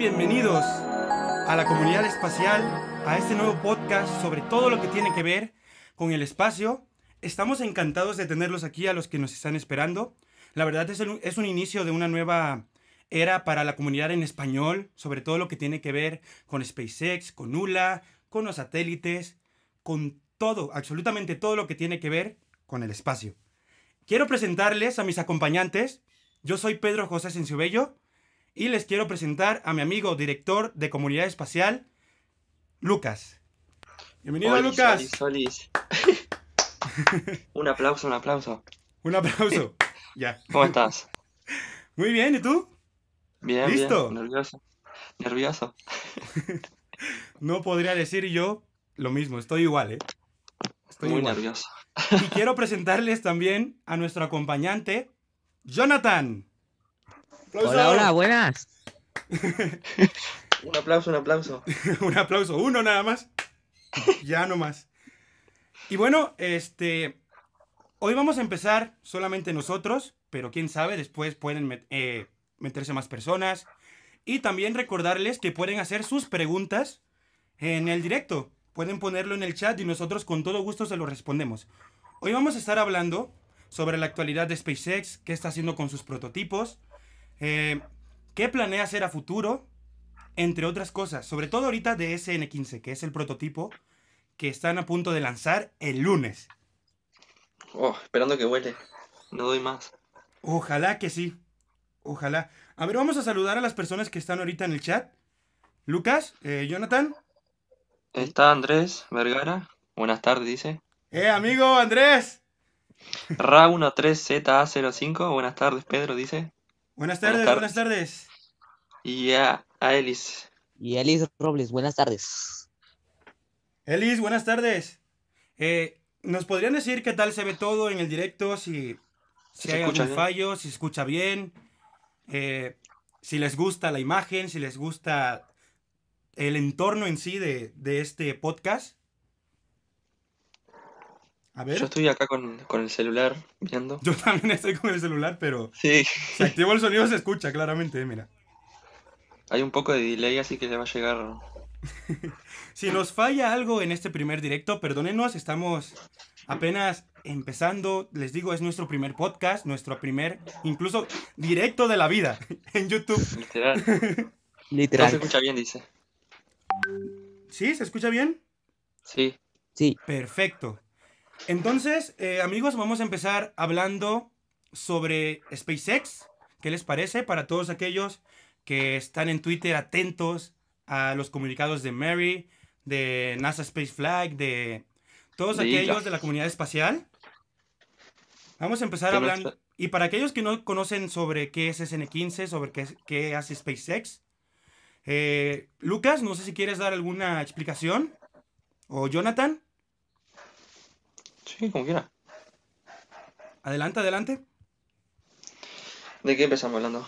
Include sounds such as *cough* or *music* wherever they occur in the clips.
Bienvenidos a la comunidad espacial, a este nuevo podcast sobre todo lo que tiene que ver con el espacio. Estamos encantados de tenerlos aquí a los que nos están esperando. La verdad es, es un inicio de una nueva era para la comunidad en español, sobre todo lo que tiene que ver con SpaceX, con ULA, con los satélites, con todo, absolutamente todo lo que tiene que ver con el espacio. Quiero presentarles a mis acompañantes. Yo soy Pedro José Senciobello y les quiero presentar a mi amigo director de comunidad espacial, Lucas. Bienvenido, Olis, Lucas. olis, olis. un aplauso, un aplauso. Un aplauso. ya. ¿Cómo estás? Muy bien, ¿y tú? Bien, ¿Listo? bien. Nervioso. Nervioso. *laughs* No podría decir yo lo mismo, estoy igual, ¿eh? Estoy Muy igual. nervioso. Y quiero presentarles también a nuestro acompañante, Jonathan. Hola, hola, buenas. *laughs* Un aplauso, un aplauso. *laughs* Un aplauso, uno nada más. Ya no más. Y bueno, este. Hoy vamos a empezar solamente nosotros, pero quién sabe, después pueden met- eh, meterse más personas. Y también recordarles que pueden hacer sus preguntas en el directo. Pueden ponerlo en el chat y nosotros con todo gusto se lo respondemos. Hoy vamos a estar hablando sobre la actualidad de SpaceX, qué está haciendo con sus prototipos, eh, qué planea hacer a futuro, entre otras cosas, sobre todo ahorita de SN15, que es el prototipo que están a punto de lanzar el lunes. Oh, esperando que huele. No doy más. Ojalá que sí. Ojalá. A ver, vamos a saludar a las personas que están ahorita en el chat. Lucas, eh, Jonathan. Está Andrés Vergara. Buenas tardes, dice. Eh, amigo Andrés. Ra13ZA05. Buenas tardes, Pedro, dice. Buenas tardes, buenas tardes. Y a, a Elis. Y Elis Robles, buenas tardes. Elis, buenas tardes. Eh, ¿Nos podrían decir qué tal se ve todo en el directo? Si, si Se hay algún bien. fallo, si se escucha bien, eh, si les gusta la imagen, si les gusta el entorno en sí de, de este podcast. A ver, Yo estoy acá con, con el celular viendo. yo también estoy con el celular, pero Sí. si activo el sonido se escucha claramente, mira. Hay un poco de delay, así que le va a llegar. *laughs* Si nos falla algo en este primer directo, perdónenos, estamos apenas empezando. Les digo, es nuestro primer podcast, nuestro primer, incluso directo de la vida *laughs* en YouTube. Literal. *laughs* No se Literal. escucha bien, dice. ¿Sí? ¿Se escucha bien? Sí. Sí, Perfecto. Entonces, eh, amigos, vamos a empezar hablando sobre SpaceX. ¿Qué les parece? Para todos aquellos que están en Twitter atentos a los comunicados de Mary, de NASA Space Flag, de todos De aquellos Isla. de la comunidad espacial. Vamos a empezar hablando. Y para aquellos que no conocen sobre qué es SN15, sobre qué, qué hace SpaceX, eh, Lucas, no sé si quieres dar alguna explicación. O Jonathan, Sí, como quiera. adelante, adelante. ¿De qué empezamos hablando?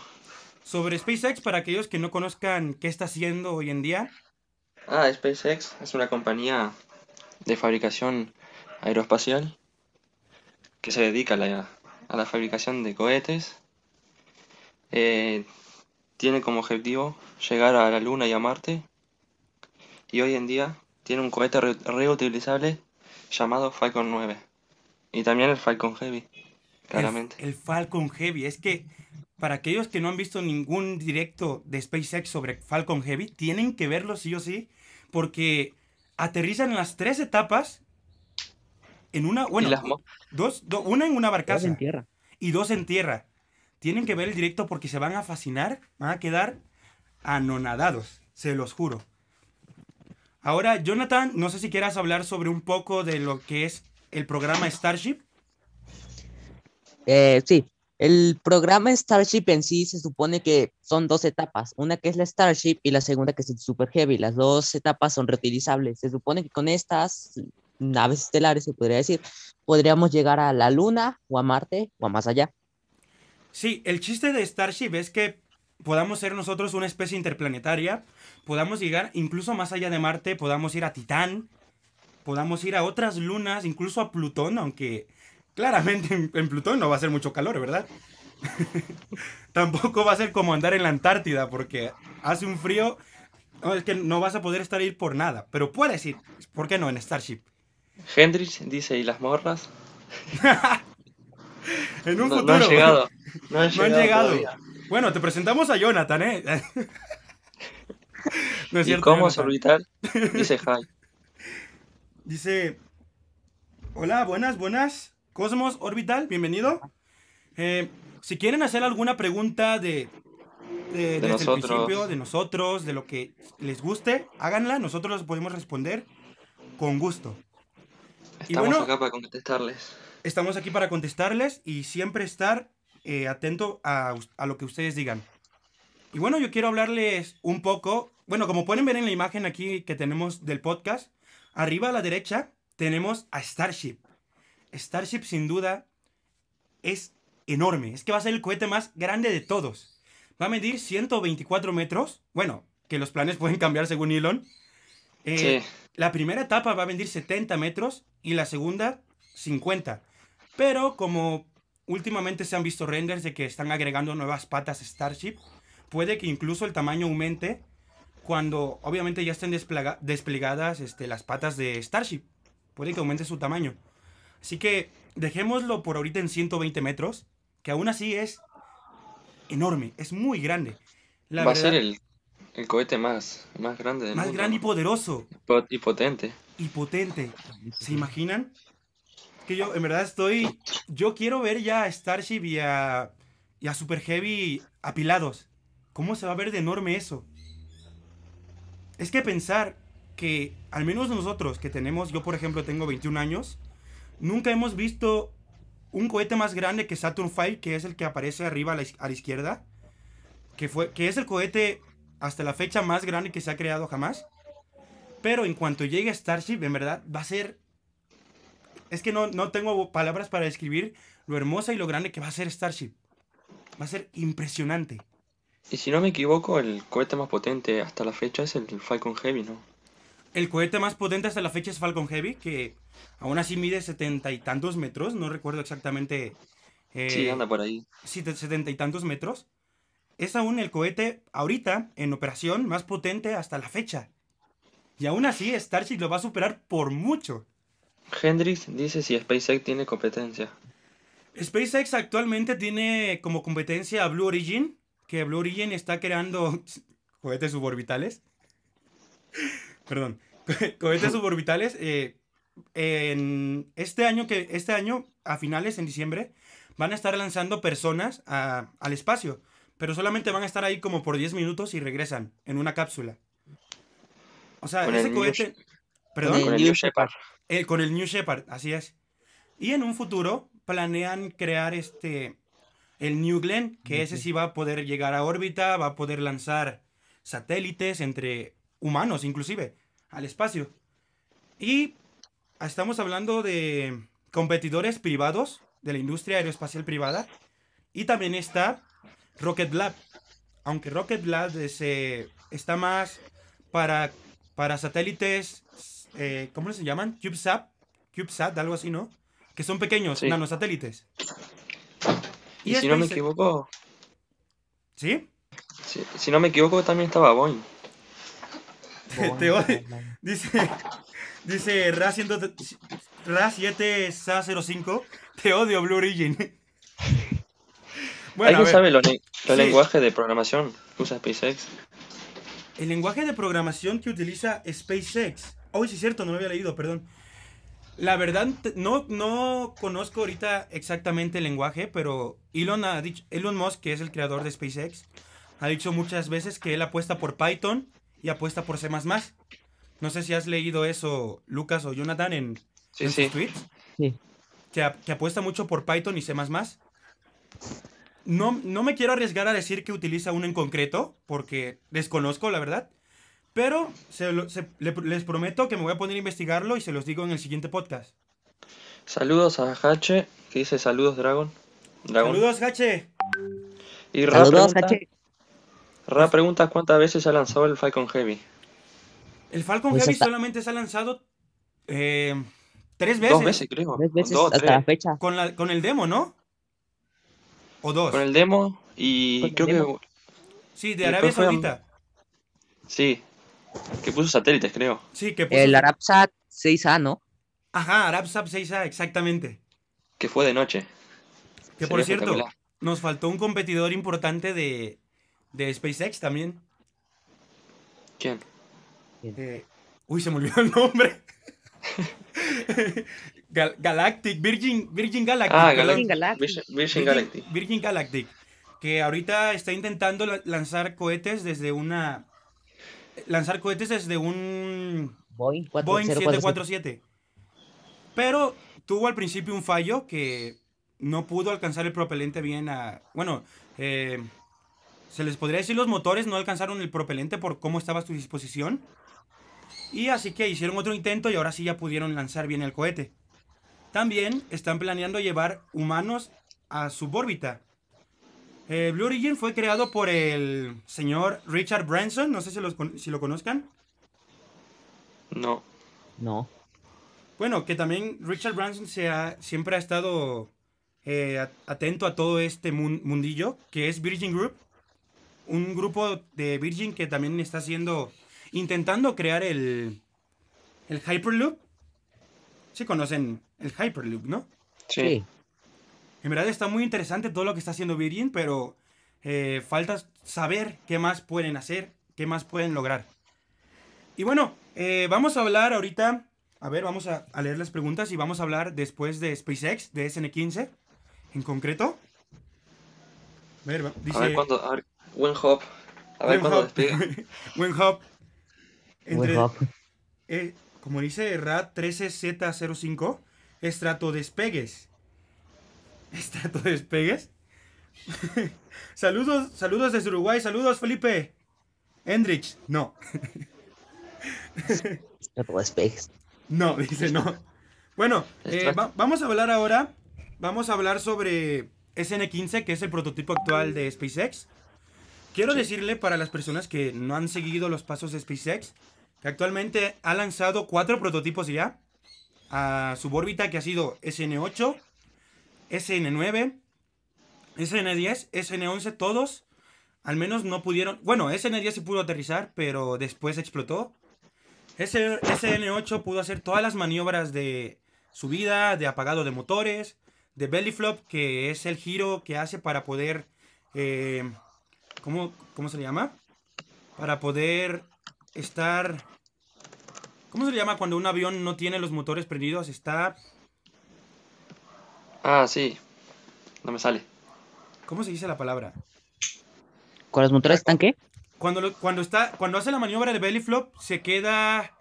Sobre SpaceX, para aquellos que no conozcan qué está haciendo hoy en día. Ah, SpaceX es una compañía de fabricación aeroespacial que se dedica a la, a la fabricación de cohetes. Eh, tiene como objetivo llegar a la Luna y a Marte. Y hoy en día tiene un cohete re- reutilizable llamado Falcon 9. Y también el Falcon Heavy, claramente. El, el Falcon Heavy. Es que para aquellos que no han visto ningún directo de SpaceX sobre Falcon Heavy, tienen que verlo sí o sí, porque aterrizan en las tres etapas en una, bueno, y las dos, do- una en una barcaza en tierra. y dos en tierra. Tienen que ver el directo porque se van a fascinar, van a quedar anonadados, se los juro. Ahora, Jonathan, no sé si quieras hablar sobre un poco de lo que es el programa Starship. Eh, sí, el programa Starship en sí se supone que son dos etapas, una que es la Starship y la segunda que es el Super Heavy. Las dos etapas son reutilizables. Se supone que con estas naves estelares, se podría decir, podríamos llegar a la Luna o a Marte o a más allá. Sí, el chiste de Starship es que podamos ser nosotros una especie interplanetaria, podamos llegar incluso más allá de Marte, podamos ir a Titán, podamos ir a otras lunas, incluso a Plutón, aunque claramente en, en Plutón no va a ser mucho calor, ¿verdad? *laughs* Tampoco va a ser como andar en la Antártida, porque hace un frío. No, es que no vas a poder estar ahí por nada, pero puedes ir. ¿Por qué no en Starship? Hendrix dice, ¿y las morras? *laughs* En un no, futuro. no han llegado. No han *laughs* No han llegado. Bueno, te presentamos a Jonathan, ¿eh? *laughs* no es ¿Y cierto. cómo es Jonathan. orbital? Dice Hi. Dice, hola, buenas, buenas. Cosmos Orbital, bienvenido. Eh, si quieren hacer alguna pregunta de, de- desde nosotros. el principio, de nosotros, de lo que les guste, háganla, nosotros les podemos responder con gusto. Y Estamos bueno- acá para contestarles. Estamos aquí para contestarles y siempre estar eh, atento a, lo que ustedes digan. Y bueno, yo quiero hablarles un poco, bueno, como pueden ver en la imagen aquí que tenemos del podcast, arriba a la derecha tenemos a Starship. Starship sin duda es enorme, es que va a ser el cohete más grande de todos. Va a medir 124 metros, bueno, que los planes *laughs* pueden cambiar según Elon. Eh, Sí. la primera etapa va a medir 70 metros y la segunda 50. Pero como últimamente se han visto renders de que están agregando nuevas patas Starship, puede que incluso el tamaño aumente cuando obviamente ya estén desplega- desplegadas este, las patas de Starship. Puede que aumente su tamaño. Así que dejémoslo por ahorita en 120 metros, que aún así es enorme, es muy grande. La Va a ser el, el cohete más, más grande del más mundo. grande y poderoso Po- y potente. y potente. ¿Se imaginan? Que yo, en verdad, estoy. Yo quiero ver ya a Starship y a, y a Super Heavy apilados. ¿Cómo se va a ver de enorme eso? Es que pensar que, al menos nosotros que tenemos, yo por ejemplo tengo 21 años, nunca hemos visto un cohete más grande que Saturn V, que es el que aparece arriba a la, a la izquierda, que, fue, que es el cohete hasta la fecha más grande que se ha creado jamás. Pero en cuanto llegue Starship, en verdad, va a ser... Es que no, no tengo palabras para describir lo hermosa y lo grande que va a ser Starship. Va a ser impresionante. Y si no me equivoco, el cohete más potente hasta la fecha es el Falcon Heavy, ¿no? El cohete más potente hasta la fecha es Falcon Heavy, que aún así mide setenta y tantos metros, no recuerdo exactamente. eh, Sí, anda por ahí. sí, setenta y tantos metros. Es aún el cohete ahorita en operación más potente hasta la fecha. Y aún así Starship lo va a superar por mucho. Hendrix dice si SpaceX tiene competencia. SpaceX actualmente tiene como competencia a Blue Origin, que Blue Origin está creando *laughs* cohetes suborbitales. *laughs* Perdón, *laughs* cohetes suborbitales. eh, en este año que este año a finales en diciembre van a estar lanzando personas a- al espacio, pero solamente van a estar ahí como por 10 minutos y regresan en una cápsula. O sea, Con ese New cohete, perdón, Con el New New Shepard. Eh, con el New Shepard, así es. Y en un futuro planean crear este el New Glenn, que ese sí va a poder llegar a órbita, va a poder lanzar satélites entre humanos inclusive al espacio. Y estamos hablando de competidores privados de la industria aeroespacial privada y también está Rocket Lab. Aunque Rocket Lab es, eh, está más para, para satélites, eh, ¿cómo se llaman? CubeSat, CubeSat, algo así, ¿no? Que son pequeños, Sí. nanosatélites. Y si no me equivoco, ¿Sí? si, si no me equivoco también estaba Boeing. *laughs* Te odio. Dice, *laughs* dice Ra, 100 Ra 7SA05, *laughs* te odio Blue Origin. Bueno, ¿Alguien sabe los, los Sí. lenguajes de programación que usa SpaceX? el lenguaje de programación que utiliza SpaceX. Oh, sí es cierto, no lo había leído, perdón. La verdad, no, no conozco ahorita exactamente el lenguaje, pero Elon, ha dicho, Elon Musk, que es el creador de SpaceX, ha dicho muchas veces que él apuesta por Python y apuesta por C++. No sé si has leído eso, Lucas o Jonathan, en, Sí, en sí. sus tweets. Sí. Que, que apuesta mucho por Python y C++. No, no me quiero arriesgar a decir que utiliza uno en concreto, porque desconozco la verdad. Pero se lo- se- le- les prometo que me voy a poner a investigarlo y se los digo en el siguiente podcast. Saludos a Hache, que dice saludos Dragon. Dragon. Saludos, Hache. Y Ra Saludos, pregunta, Hache. Ra pregunta cuántas veces se ha lanzado el Falcon Heavy. El Falcon Pues Heavy hasta- solamente se ha lanzado eh, tres veces. Dos veces creo. Tres veces Dos, hasta tres. la fecha. Con, la, con el demo, ¿no? O dos. Con el demo y Con el creo demo. que Sí, de Arabia Saudita. Sí. Que puso satélites, creo. Sí, que puso... El Arabsat 6A, ¿no? Ajá, Arabsat 6A, exactamente. Que fue de noche. Que Sería por cierto, nos faltó un competidor importante de, de SpaceX también. ¿Quién? Eh, uy, se me olvidó el nombre. *laughs* Gal- Galactic, Virgin, Virgin Galactic. Ah. Virgin Galactic. Virgin, Virgin Galactic. Virgin Galactic. Que ahorita está intentando la- lanzar cohetes desde una. Lanzar cohetes desde un Boeing Boeing 4047. 747. Pero tuvo al principio un fallo que no pudo alcanzar el propelente bien a... Bueno, eh, se les podría decir los motores no alcanzaron el propelente por cómo estaba a su disposición. Y así que hicieron otro intento y ahora sí ya pudieron lanzar bien el cohete. También están planeando llevar humanos a subórbita. Eh, Blue Origin fue creado por el señor Richard Branson, no sé si, los si lo conozcan. No. No. Bueno, que también Richard Branson se ha- siempre ha estado eh, atento a todo este mun- mundillo, que es Virgin Group. Un grupo de Virgin que también está haciendo, intentando crear el, el Hyperloop. Sí conocen el Hyperloop, ¿no? Sí. En verdad está muy interesante todo lo que está haciendo Virgin, pero eh, falta saber qué más pueden hacer, qué más pueden lograr. Y bueno, eh, vamos a hablar ahorita, a ver, vamos a, a leer las preguntas y vamos a hablar después de SpaceX, de SN15, en concreto. A ver, dice... A ver cuándo. A ver. Hop. A ver cuándo despega. *laughs* Hop. Entre- eh, como dice RAD 13Z05, *laughs* estratodespegues. ¿Estratodespegues? *laughs* saludos, saludos desde Uruguay, saludos Felipe. Hendrix, no, *laughs* te despegues. no, dice no. Bueno, eh, va- vamos a hablar ahora, vamos a hablar sobre SN15, que es el prototipo actual de SpaceX. Quiero decirle para las personas que no han seguido los pasos de SpaceX, que actualmente ha lanzado cuatro prototipos ya a su órbita, que ha sido SN8, SN9, SN10, SN11, todos. Al menos no pudieron. Bueno, SN10 sí pudo aterrizar, pero después explotó. S- SN8 pudo hacer todas las maniobras de subida, de apagado de motores, de belly flop, que es el giro que hace para poder. eh, ¿cómo, ¿Cómo se le llama? Para poder estar. ¿Cómo se le llama cuando un avión no tiene los motores prendidos? Está. Ah, sí. No me sale. ¿Cómo se dice la palabra? ¿Con los motores están qué? Cuando, lo- cuando, está, cuando hace la maniobra de belly flop, se queda.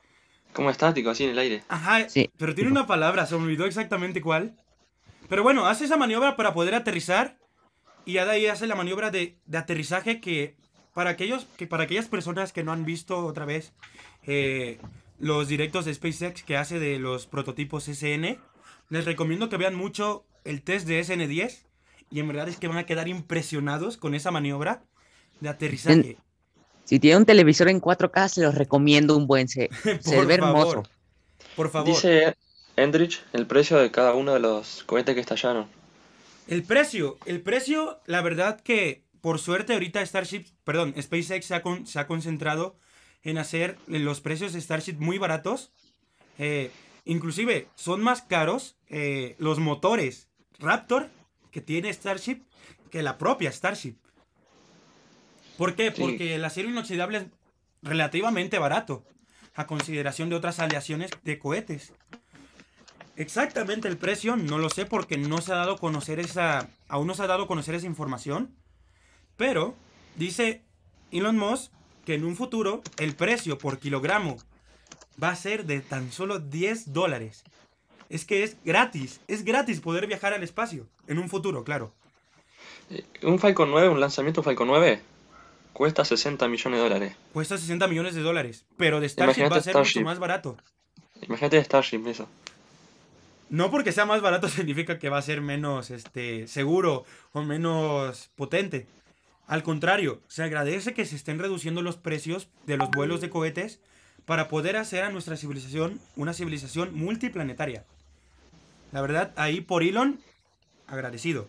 Como estático, así en el aire. Ajá, Sí. pero tiene una palabra, se me olvidó exactamente cuál. Pero bueno, hace esa maniobra para poder aterrizar. Y ya de ahí hace la maniobra de, de aterrizaje que para, aquellos, que para aquellas personas que no han visto otra vez eh, los directos de SpaceX que hace de los prototipos SN, les recomiendo que vean mucho el test de SN10. Y en verdad es que van a quedar impresionados con esa maniobra de aterrizaje. Si tiene un televisor en 4K, se los recomiendo un buen. Se, *laughs* se Por ve favor. hermoso. Por favor. Dice Endrich el precio de cada uno de los cohetes que estallaron. El precio, el precio, la verdad que por suerte ahorita Starship, perdón, SpaceX se ha, con- se ha concentrado en hacer los precios de Starship muy baratos. Eh, inclusive son más caros eh, los motores Raptor que tiene Starship que la propia Starship. ¿Por qué? Sí. Porque el acero inoxidable es relativamente barato a consideración de otras aleaciones de cohetes. Exactamente el precio, no lo sé porque no se ha dado a conocer esa. Aún no se ha dado a conocer esa información. Pero dice Elon Musk que en un futuro el precio por kilogramo va a ser de tan solo 10 dólares. Es que es gratis, es gratis poder viajar al espacio. En un futuro, claro. Eh, Un Falcon 9, un lanzamiento Falcon 9, cuesta 60 millones de dólares. Cuesta 60 millones de dólares. Pero de Starship Imagínate va a ser mucho más barato. Imagínate Starship eso. No porque sea más barato *laughs* significa que va a ser menos este, seguro o menos potente. Al contrario, se agradece que se estén reduciendo los precios de los vuelos de cohetes para poder hacer a nuestra civilización una civilización multiplanetaria. La verdad, ahí por Elon, agradecido.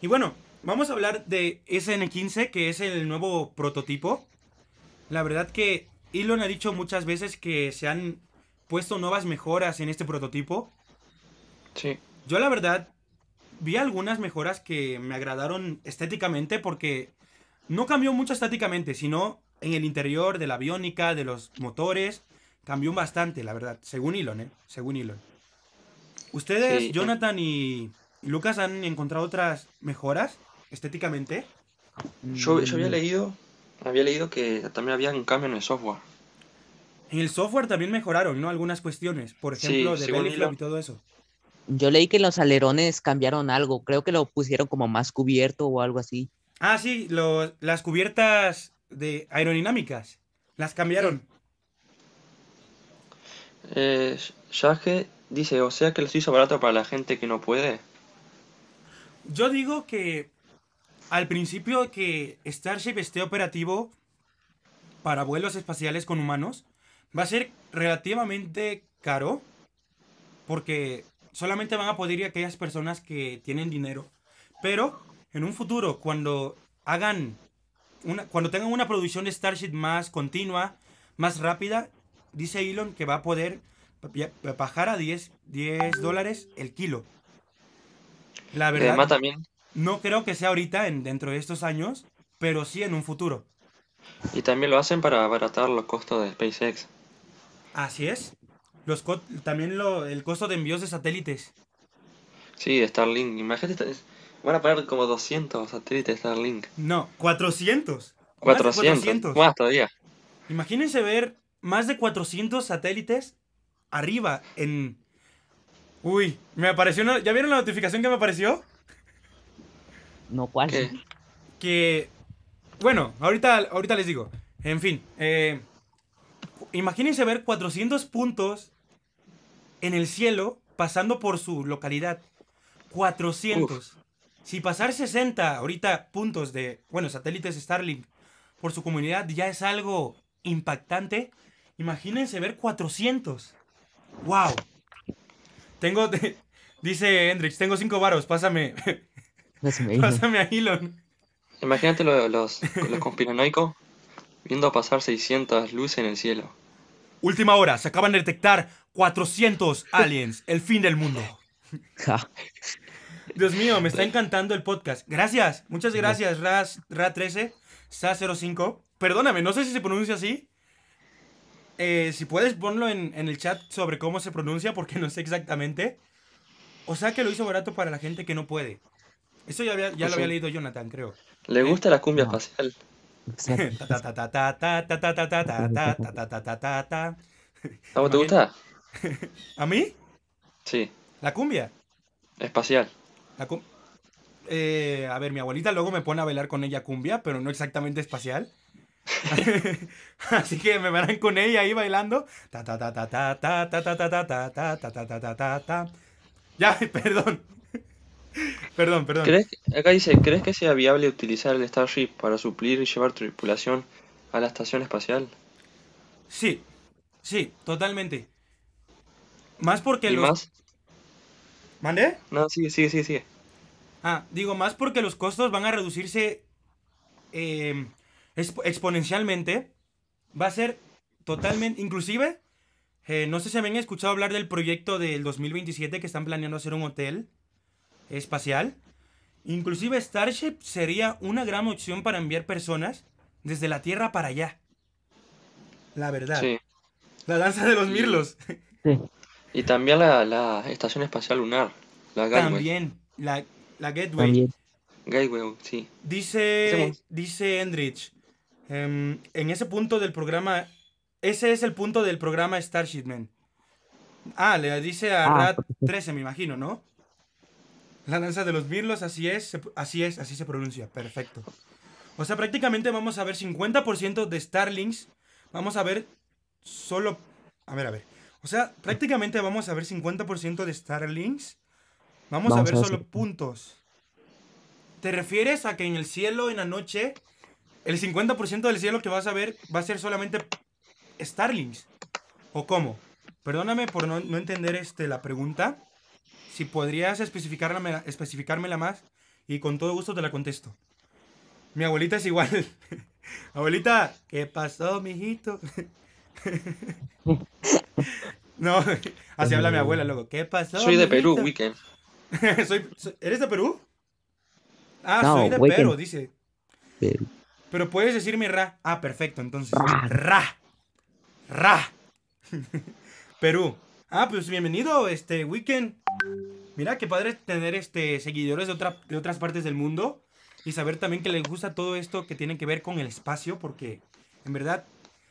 Y bueno, vamos a hablar de SN15, que es el nuevo prototipo. La verdad que Elon ha dicho muchas veces que se han puesto nuevas mejoras en este prototipo. Sí. Yo la verdad vi algunas mejoras que me agradaron estéticamente porque no cambió mucho estáticamente, sino en el interior de la aviónica, de los motores, cambió bastante, la verdad, según Elon, ¿eh? Según Elon. ¿Ustedes, Sí, eh. Jonathan y Lucas, han encontrado otras mejoras estéticamente? Yo, yo había Mm, leído, había leído que también había un cambio en el software. En el software también mejoraron, ¿no? Algunas cuestiones, por Sí, ejemplo, de según belly flop Elon. y todo eso. Yo leí que los alerones cambiaron algo. Creo que lo pusieron como más cubierto o algo así. Ah, sí, lo- las cubiertas de aerodinámicas. Las cambiaron. Eh, Yage dice, o sea que los hizo barato para la gente que no puede. Yo digo que al principio que Starship esté operativo para vuelos espaciales con humanos, va a ser relativamente caro porque solamente van a poder ir aquellas personas que tienen dinero. Pero en un futuro, cuando hagan una, cuando tengan una producción de Starship más continua, más rápida, dice Elon que va a poder pa- bajar a 10, 10 dólares el kilo. La verdad, además también, no creo que sea ahorita, en, dentro de estos años, pero sí en un futuro. y también lo hacen para abaratar los costos de SpaceX. Así es. Los co- también lo, el costo de envíos de satélites. Sí, de Starlink. Imagínate, van a pagar como 200 satélites de Starlink. No, 400. Más de 400. 400. Más todavía. Imagínense ver más de 400 satélites arriba en... Uy, me apareció una... ¿Ya vieron la notificación que me apareció? No, ¿cuál? ¿Qué? que bueno, ahorita, ahorita les digo. En fin, eh, imagínense ver 400 puntos en el cielo pasando por su localidad. 400. Si pasar 60 ahorita puntos de, bueno, satélites Starlink por su comunidad ya es algo impactante, imagínense ver 400. ¡Wow! Tengo, *laughs* dice Hendrix, tengo 5 varos, pásame, *laughs* pásame a Elon. Imagínate lo- los, *laughs* los conspiranoicos viendo pasar 600 luces en el cielo. Última hora, se acaban de detectar 400 aliens, el fin del mundo. Dios mío, me está encantando el podcast. Gracias, muchas gracias, Ras, Ra13, Sa05. Perdóname, no sé si se pronuncia así eh, si puedes ponlo en, el chat sobre cómo se pronuncia, porque no sé exactamente. O sea que lo hizo barato para la gente que no puede. Eso ya, había, lo había leído Jonathan, creo. Le gusta la cumbia no. espacial. ¿Cómo te gusta? ¿A mí? Sí. ¿La cumbia? Espacial. La cum eh, a ver, mi abuelita luego me pone a bailar con ella cumbia, pero no exactamente espacial. Así que me verán con ella ahí bailando. Ta ta ta ta ta ta ta ta ta ta ta ta ta ta ta ta ta ta. Ya, perdón. Perdón, perdón. ¿Crees, acá dice, ¿crees que sea viable utilizar el Starship para suplir y llevar tripulación a la estación espacial? Sí, sí, totalmente. Más porque ¿Y los... más? ¿Mandé? No, sigue, sigue, sigue, sigue. Ah, digo más porque los costos van a reducirse eh, exp- exponencialmente. Va a ser totalmente, inclusive, eh, no sé si habían escuchado hablar del proyecto del 2027 que están planeando hacer un hotel espacial. Inclusive Starship sería una gran opción para enviar personas desde la Tierra para allá. La verdad. Sí. La danza de los mirlos. Sí. Y también la, la estación espacial lunar, la Gateway. También. La, la Gateway. También. Gateway, sí. Dice, dice Endrich, em, en ese punto del programa, ese es el punto del programa Starship Man. Ah, le dice a Ah, Rat porque sí. 13, me imagino, ¿no? La danza de los mirlos, así es, así es, así se pronuncia, perfecto. O sea, prácticamente vamos a ver 50% de Starlings, vamos a ver solo, a ver, a ver. O sea, prácticamente vamos a ver 50% de Starlings, vamos, a ver a solo puntos. ¿Te refieres a que en el cielo, en la noche, el 50% del cielo que vas a ver va a ser solamente Starlings? ¿O cómo? Perdóname por no, no entender este, la pregunta. Si podrías especificármela, especificármela más y con todo gusto te la contesto. Mi abuelita es igual. *laughs* Abuelita, ¿qué pasó, mijito? *laughs* no, así habla mi abuela luego. ¿Qué pasó? Soy de Perú? Weekend. *laughs* Soy- soy- ¿Eres de Perú? Ah, No, soy de. Perú, dice. Pero- Pero puedes decir mi ra. Ah, perfecto, entonces. Ra. Ra. Ra. *laughs* Perú. Ah, pues bienvenido, este weekend. Mira qué padre tener este seguidores de, otra, de otras partes del mundo y saber también que les gusta todo esto que tiene que ver con el espacio, porque en verdad,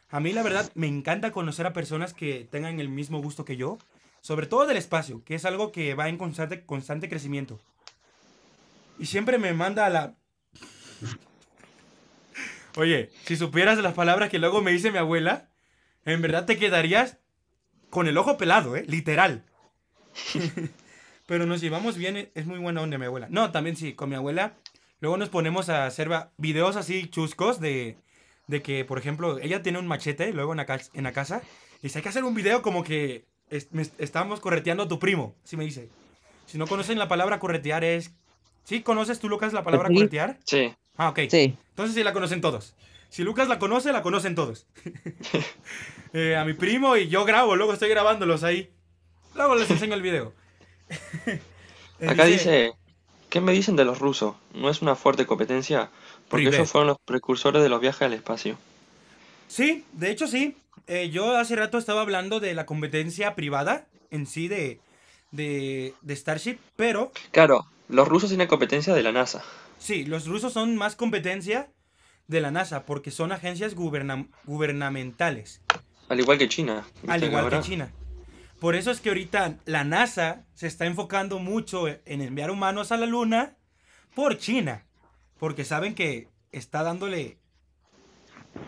a mí la verdad me encanta conocer a personas que tengan el mismo gusto que yo, sobre todo del espacio, que es algo que va en constante, constante crecimiento. Y siempre me manda a la... Oye, si supieras las palabras que luego me dice mi abuela, en verdad te quedarías con el ojo pelado, ¿eh? Literal. *laughs* Pero nos llevamos bien, eh, es muy buena onda mi abuela. No, también sí, con mi abuela. Luego nos ponemos a hacer videos así chuscos de, de que, por ejemplo, ella tiene un machete luego en la, cas- en la casa. Y dice, hay que hacer un video como que estamos correteando a tu primo. Así me dice. Si no conocen la palabra corretear es... ¿Sí conoces tú, Lucas, la palabra corretear? Sí. Ah, ok. Sí, Entonces sí la conocen todos. Si Lucas la conoce, la conocen todos. *laughs* Eh, a mi primo y yo grabo, luego estoy grabándolos ahí. Luego les enseño el video. *laughs* Eh, Acá dice, ¿qué me dicen de los rusos? ¿No es una fuerte competencia? Porque ellos fueron los precursores de los viajes al espacio. Sí, de hecho sí. Eh, yo hace rato estaba hablando de la competencia privada en sí de, de, de Starship, pero Claro, los rusos tienen competencia de la NASA. Sí, los rusos son más competencia de la NASA porque son agencias guberna- gubernamentales. Al igual que China. Al igual que China. Por eso es que ahorita la NASA se está enfocando mucho en enviar humanos a la Luna por China. Porque saben que está dándole...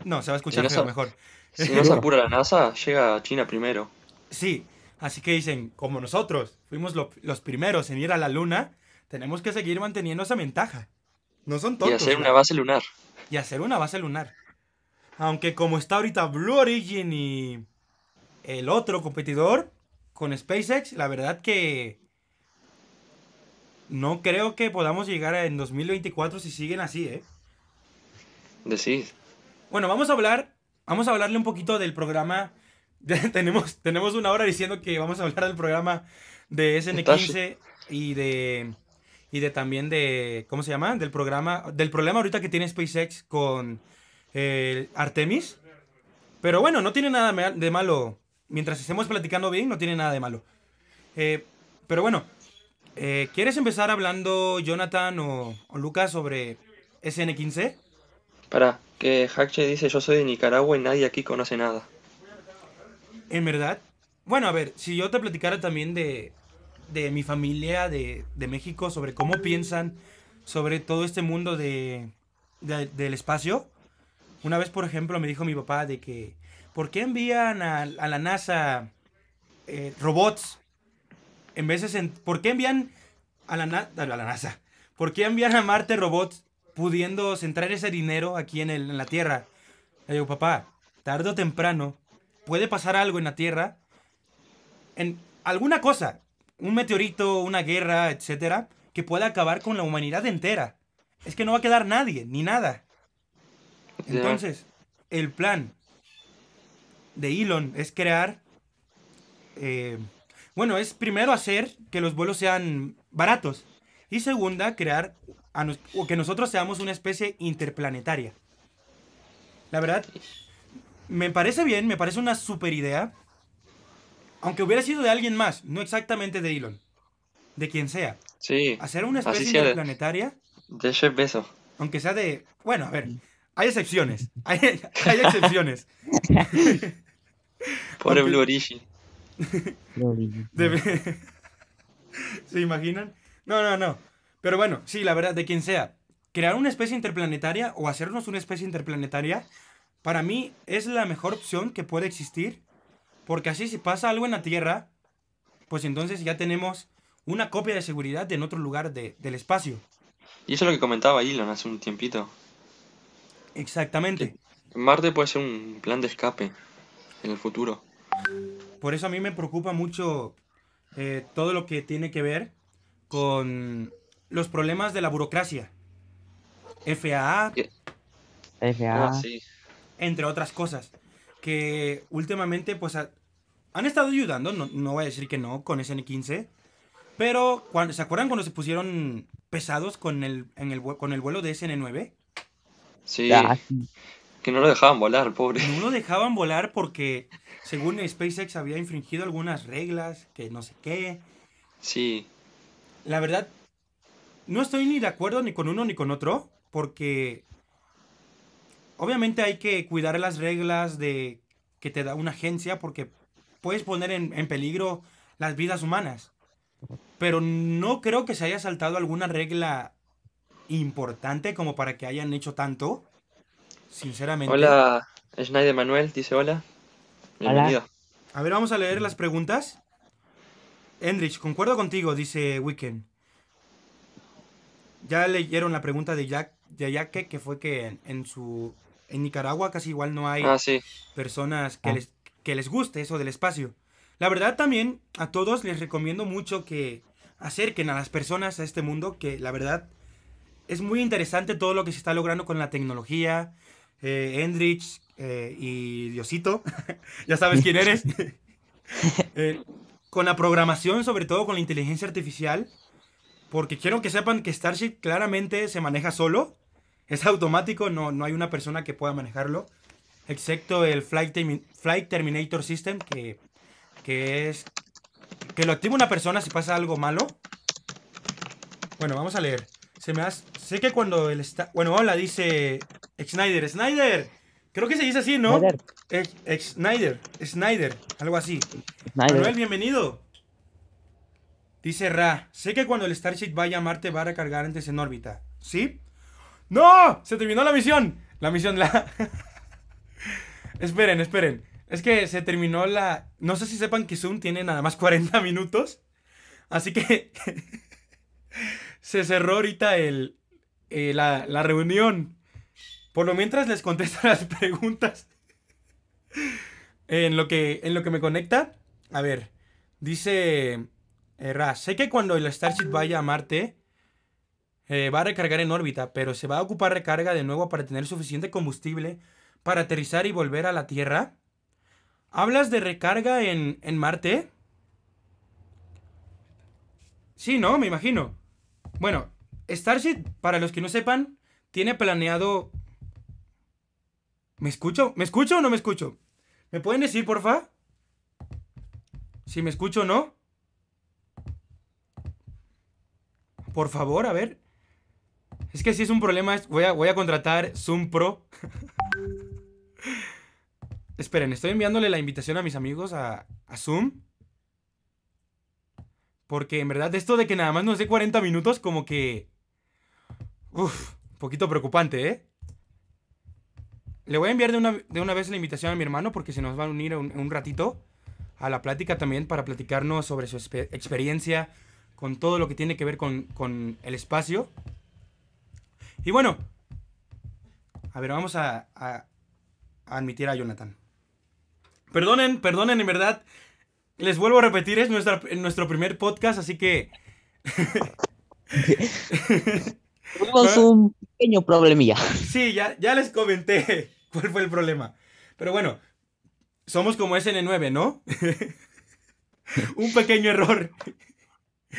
No, se va a escuchar no sa- mejor. Si no se *laughs* apura la NASA, llega a China primero. Sí, así que dicen, como nosotros fuimos lo- los primeros en ir a la Luna, tenemos que seguir manteniendo esa ventaja. No son Y tontos. hacer la- una base lunar. y hacer una base lunar. Aunque como está ahorita Blue Origin y el otro competidor con SpaceX, la verdad que no creo que podamos llegar en 2024 si siguen así, ¿eh? Decís. Bueno, vamos a hablar, vamos a hablarle un poquito del programa. *laughs* tenemos, tenemos una hora diciendo que vamos a hablar del programa de SN15 y de y de también de ¿cómo se llama? Del programa del problema ahorita que tiene SpaceX con eh, Artemis. Pero bueno, no tiene nada de malo. Mientras estemos platicando bien, no tiene nada de malo. Eh, pero bueno, eh, ¿quieres empezar hablando, Jonathan o, o Lucas, sobre SN15? Para, que Hakche dice yo soy de Nicaragua y nadie aquí conoce nada. En verdad. Bueno, a ver, si yo te platicara también de, de mi familia de, de México, sobre cómo piensan sobre todo este mundo de, de- del espacio. Una vez, por ejemplo, me dijo mi papá de que, ¿por qué envían a, a la NASA eh, robots? En vez de... ¿Por qué envían a la, na- a la NASA? ¿Por qué envían a Marte robots pudiendo centrar ese dinero aquí en, el- en la Tierra? Le digo, papá, tarde o temprano puede pasar algo en la Tierra, en alguna cosa, un meteorito, una guerra, etcétera, que pueda acabar con la humanidad entera. Es que no va a quedar nadie, ni nada. Entonces, el plan de Elon es crear, eh, bueno, es primero hacer que los vuelos sean baratos y segunda, crear a nos- o que nosotros seamos una especie interplanetaria. La verdad, me parece bien, me parece una super idea. Aunque hubiera sido de alguien más, no exactamente de Elon. De quien sea. Sí, Hacer una especie sea de- interplanetaria, de Jeff Bezos. aunque sea de... Bueno, a ver, hay excepciones. *laughs* Hay, hay excepciones. *laughs* Pobre Blue Origin. *laughs* De- ¿Se imaginan? No, no, no. Pero bueno, sí, la verdad, de quien sea. Crear una especie interplanetaria o hacernos una especie interplanetaria, para mí es la mejor opción que puede existir. Porque así si pasa algo en la Tierra, pues entonces ya tenemos una copia de seguridad en otro lugar de- del espacio. Y eso es lo que comentaba Elon hace un tiempito. Exactamente. Marte puede ser un plan de escape en el futuro. Por eso a mí me preocupa mucho eh, todo lo que tiene que ver con los problemas de la burocracia. FAA, Y- FA. Ah, sí. entre otras cosas, que últimamente pues ha- han estado ayudando, no, no voy a decir que no, con SN15, pero cuando, ¿se acuerdan cuando se pusieron pesados con el, en el, vue- con el vuelo de SN9? Sí, Ah, sí. que no lo dejaban volar, pobre. No lo dejaban volar porque según SpaceX había infringido algunas reglas, que no sé qué. Sí, La verdad, no estoy ni de acuerdo ni con uno ni con otro, porque obviamente hay que cuidar las reglas de que te da una agencia, porque puedes poner en, en peligro las vidas humanas. Pero no creo que se haya saltado alguna regla importante como para que hayan hecho tanto. Sinceramente. Hola, Schneider Manuel, dice hola. Hola. A ver, vamos a leer las preguntas. Endrich, concuerdo contigo, dice Weekend. Ya leyeron la pregunta de Jack, de Yaque, que fue que en, en su en Nicaragua casi igual no hay Ah, sí. personas que Ah. les, que les guste eso del espacio. La verdad también a todos les recomiendo mucho que acerquen a las personas a este mundo, que la verdad es muy interesante todo lo que se está logrando con la tecnología. Eh, Endrich eh, y Diosito, *laughs* ya sabes quién eres. *laughs* Eh, con la programación, sobre todo con la inteligencia artificial, porque quiero que sepan que Starship claramente se maneja solo, es automático, no, no hay una persona que pueda manejarlo, excepto el Flight, Termi- Flight Terminator System, que, que es que lo activa una persona si pasa algo malo. Bueno, vamos a leer. Se me hace- sé que cuando él está... Bueno, hola, dice Snyder. Snyder. Creo que se dice así, ¿no? Snyder. Ex- ex Snyder. Snyder. Algo así. Snyder. Manuel, bienvenido. Dice Ra, sé que cuando el Starship vaya a Marte va a recargar antes en órbita. ¿Sí? ¡No! Se terminó la misión. La misión la... *laughs* esperen, esperen. Es que se terminó la... No sé si sepan que Zoom tiene nada más 40 minutos. Así que... *laughs* se cerró ahorita el, eh, la, la reunión. Por lo mientras les contesto *laughs* las preguntas. En lo que, en lo que me conecta, a ver, dice eh, Ra, sé que cuando el Starship vaya a Marte, eh, va a recargar en órbita, pero se va a ocupar recarga de nuevo para tener suficiente combustible para aterrizar y volver a la Tierra. ¿Hablas de recarga en, en Marte? Sí, ¿no? Me imagino. Bueno, Starship, para los que no sepan, tiene planeado... ¿Me escucho? ¿Me escucho o no me escucho? ¿Me pueden decir, porfa? Si me escucho o no. Por favor, a ver. Es que si es un problema, voy a, voy a contratar Zoom Pro. *laughs* Esperen, estoy enviándole la invitación a mis amigos a, Zoom. Porque en verdad esto de que nada más nos dé 40 minutos como que... Un poquito preocupante, ¿eh? Le voy a enviar de una, de una vez la invitación a mi hermano porque se nos va a unir un, un ratito a la plática también para platicarnos sobre su experiencia con todo lo que tiene que ver con, con el espacio. Y bueno, a ver, vamos a, a- a admitir a Jonathan. Perdonen, perdonen, en verdad. Les vuelvo a repetir, es nuestra, nuestro primer podcast, así que *laughs* Tuvimos un pequeño problemilla. Sí, ya, ya les comenté *laughs* cuál fue el problema. Pero bueno, somos como SN9, ¿no? *laughs* Un pequeño error.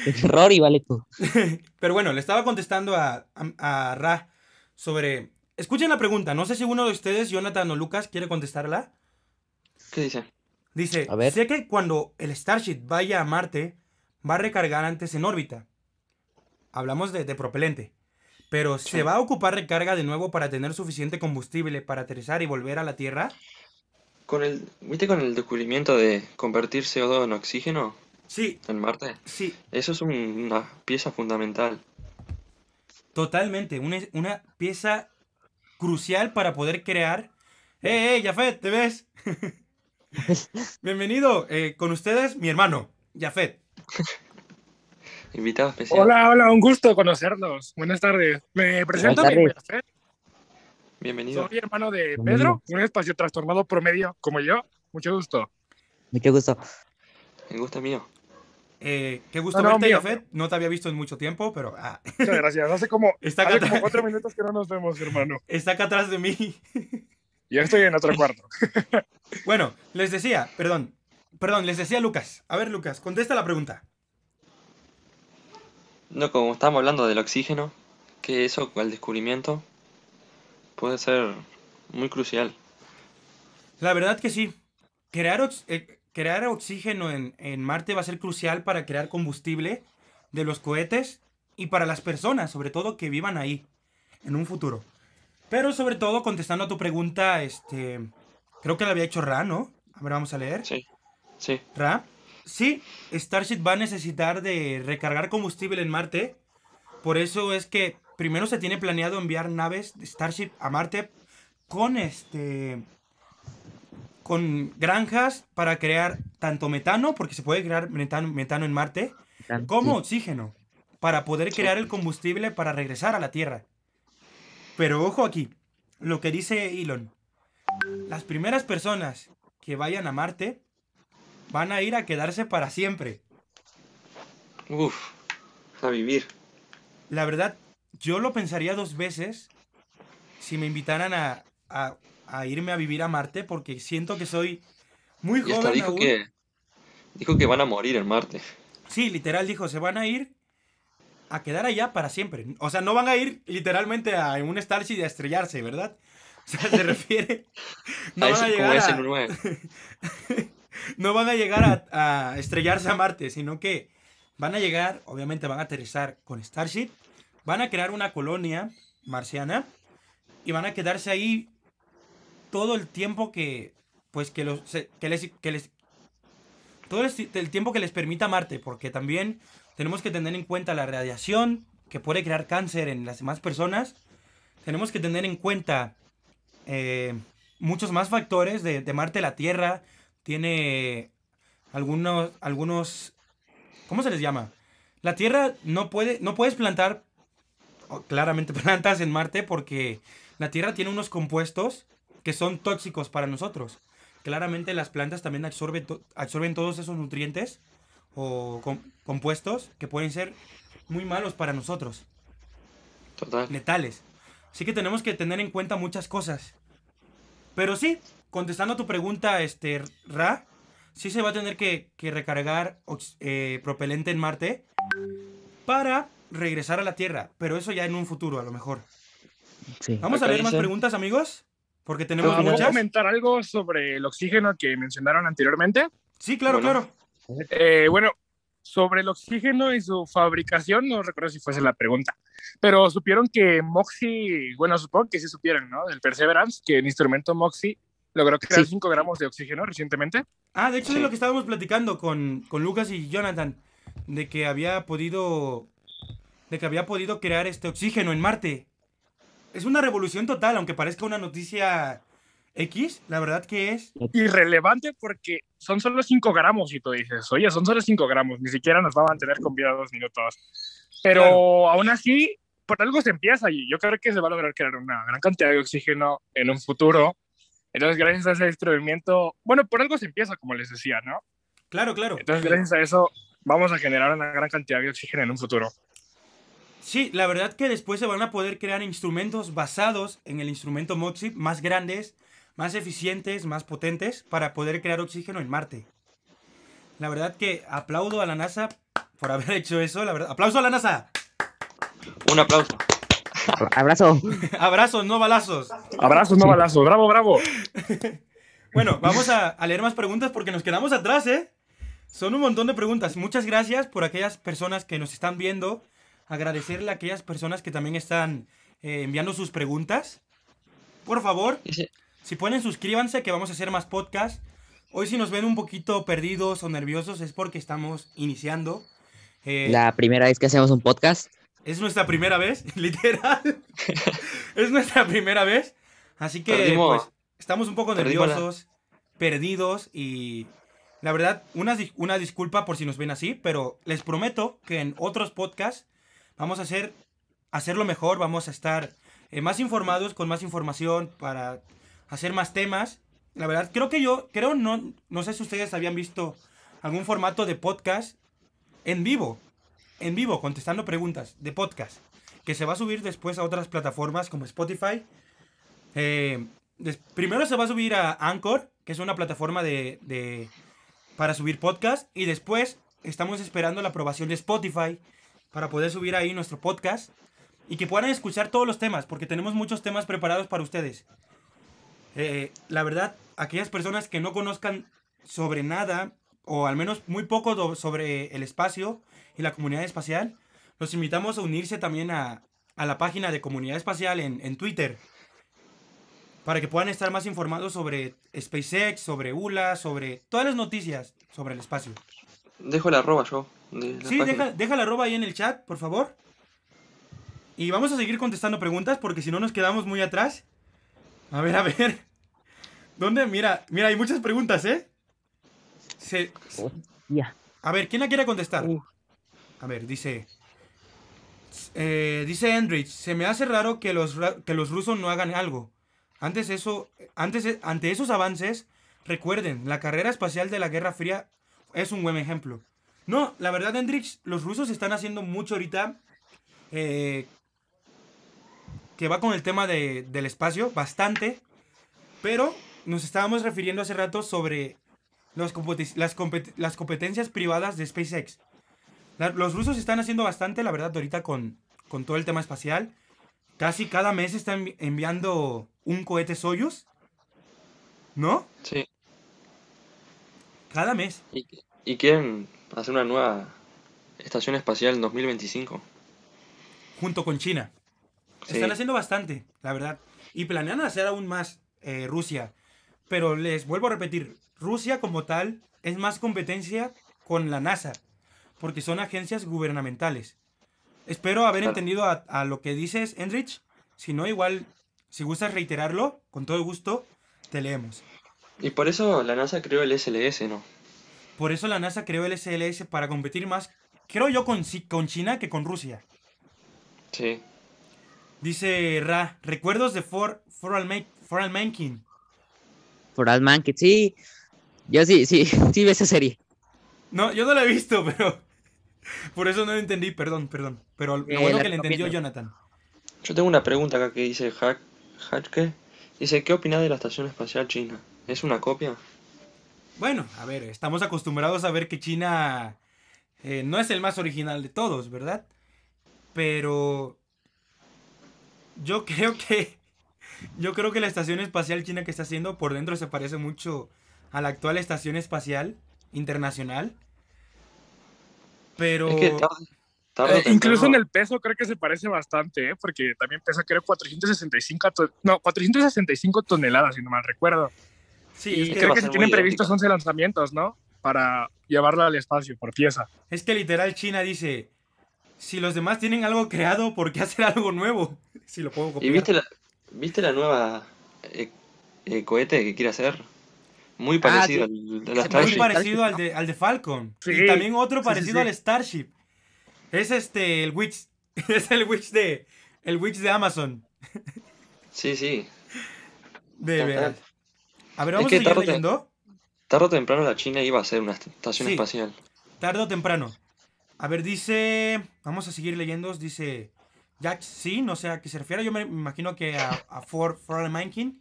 *laughs* Error y vale todo. *laughs* Pero bueno, le estaba contestando a, a, a Ra sobre... Escuchen la pregunta, no sé si uno de ustedes, Jonathan o Lucas, quiere contestarla. ¿Qué dice? Dice, A ver. sé que cuando el Starship vaya a Marte, va a recargar antes en órbita. Hablamos de, de propelente. Pero ¿se Sí. va a ocupar recarga de nuevo para tener suficiente combustible para aterrizar y volver a la Tierra? Con el, ¿viste con el descubrimiento de convertir CO2 en oxígeno Sí, en Marte? sí, Eso es un- una pieza fundamental. totalmente. Una, una pieza crucial para poder crear... ¡Eh, eh, Jafet! ¿Te ves? *laughs* Bienvenido. eh, con ustedes, mi hermano, Jafet. Invitado especial. Hola, hola, un gusto conocerlos. Buenas tardes. Me presento, me. Jafet. Bienvenido. soy hermano de. Pedro, un espacio trastornado promedio como yo. Mucho gusto. Mucho gusto. El gusto es mío. Eh, qué gusto No, no, verte, Jafet. No te había visto en mucho tiempo, pero ah, Muchas gracias. Hace como, *laughs* Está hace como cuatro minutos que no nos vemos, hermano. está acá atrás de mí. *laughs* Ya estoy en otro cuarto. *laughs* Bueno, les decía, perdón, perdón, les decía Lucas. A ver, Lucas, contesta la pregunta. No, como estamos hablando del oxígeno, que eso, el descubrimiento, puede ser muy crucial. La verdad que sí. Crear, eh, crear oxígeno en, en Marte va a ser crucial para crear combustible de los cohetes y para las personas, sobre todo que vivan ahí en un futuro. Pero sobre todo, contestando a tu pregunta, este, creo que la había hecho Ra, ¿no? A ver, vamos a leer. Sí, sí. Ra. Sí, Starship va a necesitar de recargar combustible en Marte. Por eso es que primero se tiene planeado enviar naves de Starship a Marte con este con granjas para crear tanto metano, porque se puede crear metano, metano en Marte, como Sí. oxígeno, para poder crear el combustible para regresar a la Tierra. Pero ojo aquí, lo que dice Elon. Las primeras personas que vayan a Marte van a ir a quedarse para siempre. Uf, a vivir. La verdad, yo lo pensaría dos veces si me invitaran a, a- a irme a vivir a Marte, porque siento que soy muy Y joven dijo aún. que, dijo que van a morir en Marte. Sí, literal dijo, se van a ir a quedar allá para siempre. O sea, no van a ir literalmente a un Starship y a estrellarse, ¿verdad? *laughs* O sea, se refiere... *laughs* No a van a llegar ese a, 9. *laughs* no van a, llegar a, a estrellarse a Marte, sino que van a llegar, obviamente van a aterrizar con Starship, van a crear una colonia marciana y van a quedarse ahí todo el tiempo que, pues, que, los, que les, que les, todo el, tiempo que les permita Marte, porque también tenemos que tener en cuenta la radiación que puede crear cáncer en las demás personas, tenemos que tener en cuenta eh, muchos más factores de, de Marte, la Tierra, tiene algunos, algunos, ¿cómo se les llama? La Tierra no puede, no puedes plantar o, claramente *laughs* plantas en Marte porque la Tierra tiene unos compuestos que son tóxicos para nosotros. Claramente las plantas también absorben, to- absorben todos esos nutrientes o com- compuestos que pueden ser muy malos para nosotros Total. letales. Así que tenemos que tener en cuenta muchas cosas. Pero sí, contestando a tu pregunta, este, Ra, sí se va a tener que, que recargar eh, propelente en Marte para regresar a la Tierra. Pero eso ya en un futuro, a lo mejor. Sí. Vamos a leer más preguntas, amigos. Porque tenemos. ¿Puedo muchas. comentar algo sobre el oxígeno que mencionaron anteriormente? Sí, claro, Bueno. claro. Eh, bueno, sobre el oxígeno y su fabricación, no recuerdo si fuese la pregunta, pero supieron que Moxie, bueno, supongo que sí supieron, ¿no? Del Perseverance, que el instrumento Moxie logró crear Sí. 5 gramos de oxígeno recientemente. Ah, de hecho Sí. es lo que estábamos platicando con, con Lucas y Jonathan. De que había podido. De que había podido crear este oxígeno en Marte. Es una revolución total, aunque parezca una noticia X, la verdad que es. Irrelevante porque son solo 5 gramos y tú dices, oye, son solo 5 gramos, ni siquiera nos va a mantener con vida dos minutos. Pero Claro. aún así, por algo se empieza y yo creo que se va a lograr crear una gran cantidad de oxígeno en un futuro. Entonces, gracias a ese descubrimiento, bueno, por algo se empieza, como les decía, ¿no? Claro, claro. Entonces, gracias a eso, vamos a generar una gran cantidad de oxígeno en un futuro. Sí, la verdad que después se van a poder crear instrumentos basados en el instrumento Moxie más grandes, más eficientes, más potentes para poder crear oxígeno en Marte. La verdad que aplaudo a la NASA por haber *laughs* hecho eso, la verdad. ¡Aplauso a la NASA! Un aplauso. *laughs* Abrazo. *laughs* Abrazos, no balazos. Abrazos, no balazos. Bravo, bravo. Bueno, vamos a, a leer más preguntas porque nos quedamos atrás, ¿eh? Son un montón de preguntas. Muchas gracias por aquellas personas que nos están viendo. Agradecerle a aquellas personas que también están eh, enviando sus preguntas. Por favor, si pueden, suscríbanse que vamos a hacer más podcasts. Hoy si nos ven un poquito perdidos o nerviosos es porque estamos iniciando. Eh, La primera vez que hacemos un podcast. Es nuestra primera vez, *laughs* literal. es nuestra primera vez. Así que Perdimos- pues, estamos un poco perdimos la- nerviosos, perdidos y la verdad, una, una disculpa por si nos ven así, pero les prometo que en otros podcasts vamos a hacer hacerlo mejor, vamos a estar eh, más informados, con más información para hacer más temas. La verdad, creo que yo, creo, no, no sé si ustedes habían visto algún formato de podcast en vivo, en vivo, contestando preguntas de podcast, que se va a subir después a otras plataformas como Spotify. Eh, primero se va a subir a Anchor, que es una plataforma de, de- para subir podcast, y después estamos esperando la aprobación de Spotify para poder subir ahí nuestro podcast y que puedan escuchar todos los temas, porque tenemos muchos temas preparados para ustedes. Eh, la verdad, aquellas personas que no conozcan sobre nada, o al menos muy poco sobre el espacio y la comunidad espacial, los invitamos a unirse también a, a la página de Comunidad Espacial en, en Twitter, para que puedan estar más informados sobre SpaceX, sobre ULA, sobre todas las noticias sobre el espacio. Dejo la arroba yo. de la Sí, deja, deja la arroba ahí en el chat, por favor. Y vamos a seguir contestando preguntas porque si no nos quedamos muy atrás. A ver, a ver. *laughs* ¿Dónde? Mira, mira, hay muchas preguntas, ¿eh? Se- Ya. a ver, ¿quién la quiere contestar? Uh. A ver, dice. eh, dice Endrich, se me hace raro que los, ra- que los rusos no hagan algo. Antes eso, antes, ante esos avances, recuerden, la carrera espacial de la Guerra Fría es un buen ejemplo. No, la verdad, Endrich, los rusos están haciendo mucho ahorita eh, que va con el tema de- del espacio, bastante. Pero nos estábamos refiriendo hace rato sobre las, compet- las competencias privadas de SpaceX. Los rusos están haciendo bastante, la verdad, ahorita con, con todo el tema espacial. Casi cada mes están envi- enviando un cohete Soyuz. ¿No? Sí. Cada mes. Y, y quieren hacer una nueva estación espacial en 2025. Junto con China. Sí. Están haciendo bastante, la verdad. Y planean hacer aún más eh, Rusia. Pero les vuelvo a repetir, Rusia como tal es más competencia con la NASA. Porque son agencias gubernamentales. Espero haber Claro. entendido a, a lo que dices, Enrich. Si no, igual, si gustas reiterarlo, con todo gusto, te leemos. Y por eso la NASA creó el SLS, ¿no? Por eso la NASA creó el SLS para competir más, creo yo, con, con China que con Rusia. Sí. Dice Ra, recuerdos de For, For, Alma- For Almankin. For All Mankind, sí. Yo sí, sí, *laughs* sí ve esa serie. No, yo no la he visto, *laughs* pero. Por eso no lo entendí, perdón, perdón. Pero lo Eh, bueno la que le entendió. Jonathan. Yo tengo una pregunta acá que dice Hack, Hackke. Dice, ¿qué opinas de la Estación Espacial China? ¿Es una copia? Bueno, a ver, estamos acostumbrados a ver que China eh, no es el más original de todos, ¿verdad? Pero. Yo *laughs* creo que. Yo creo que la estación espacial china que está haciendo por dentro se parece mucho a la actual estación espacial internacional. Pero. Es que tarde, tarde o Eh, incluso en el peso creo que se parece bastante, ¿eh? porque también pesa creo 465, to- no, 465 toneladas, si no mal recuerdo. Sí, y es que, va creo que se tienen previstos 11 lanzamientos, ¿no? Para llevarla al espacio por pieza. es que literal China dice. Si los demás tienen algo creado, ¿por qué hacer algo nuevo? *laughs* Si lo puedo copiar. ¿Y viste la, viste la nueva eh, eh, cohete que quiere hacer? Muy parecido sí. al de la Muy Muy Starship. parecido al de, al de Falcon. Sí, Y también otro sí, sí, parecido sí. al Starship. Es este, el Witch. *laughs* Es el Witch de. El Witch de Amazon. Sí, sí. De Total. A ver, Es que a seguir tarde o tem- leyendo. Tarde o temprano la China iba a hacer una est- estación Sí. espacial. Tarde o temprano. A ver, dice. Vamos a seguir leyendo. Dice. Jack, sí, no sé a qué se refiere. Yo me imagino que a, a For, For All Mankind.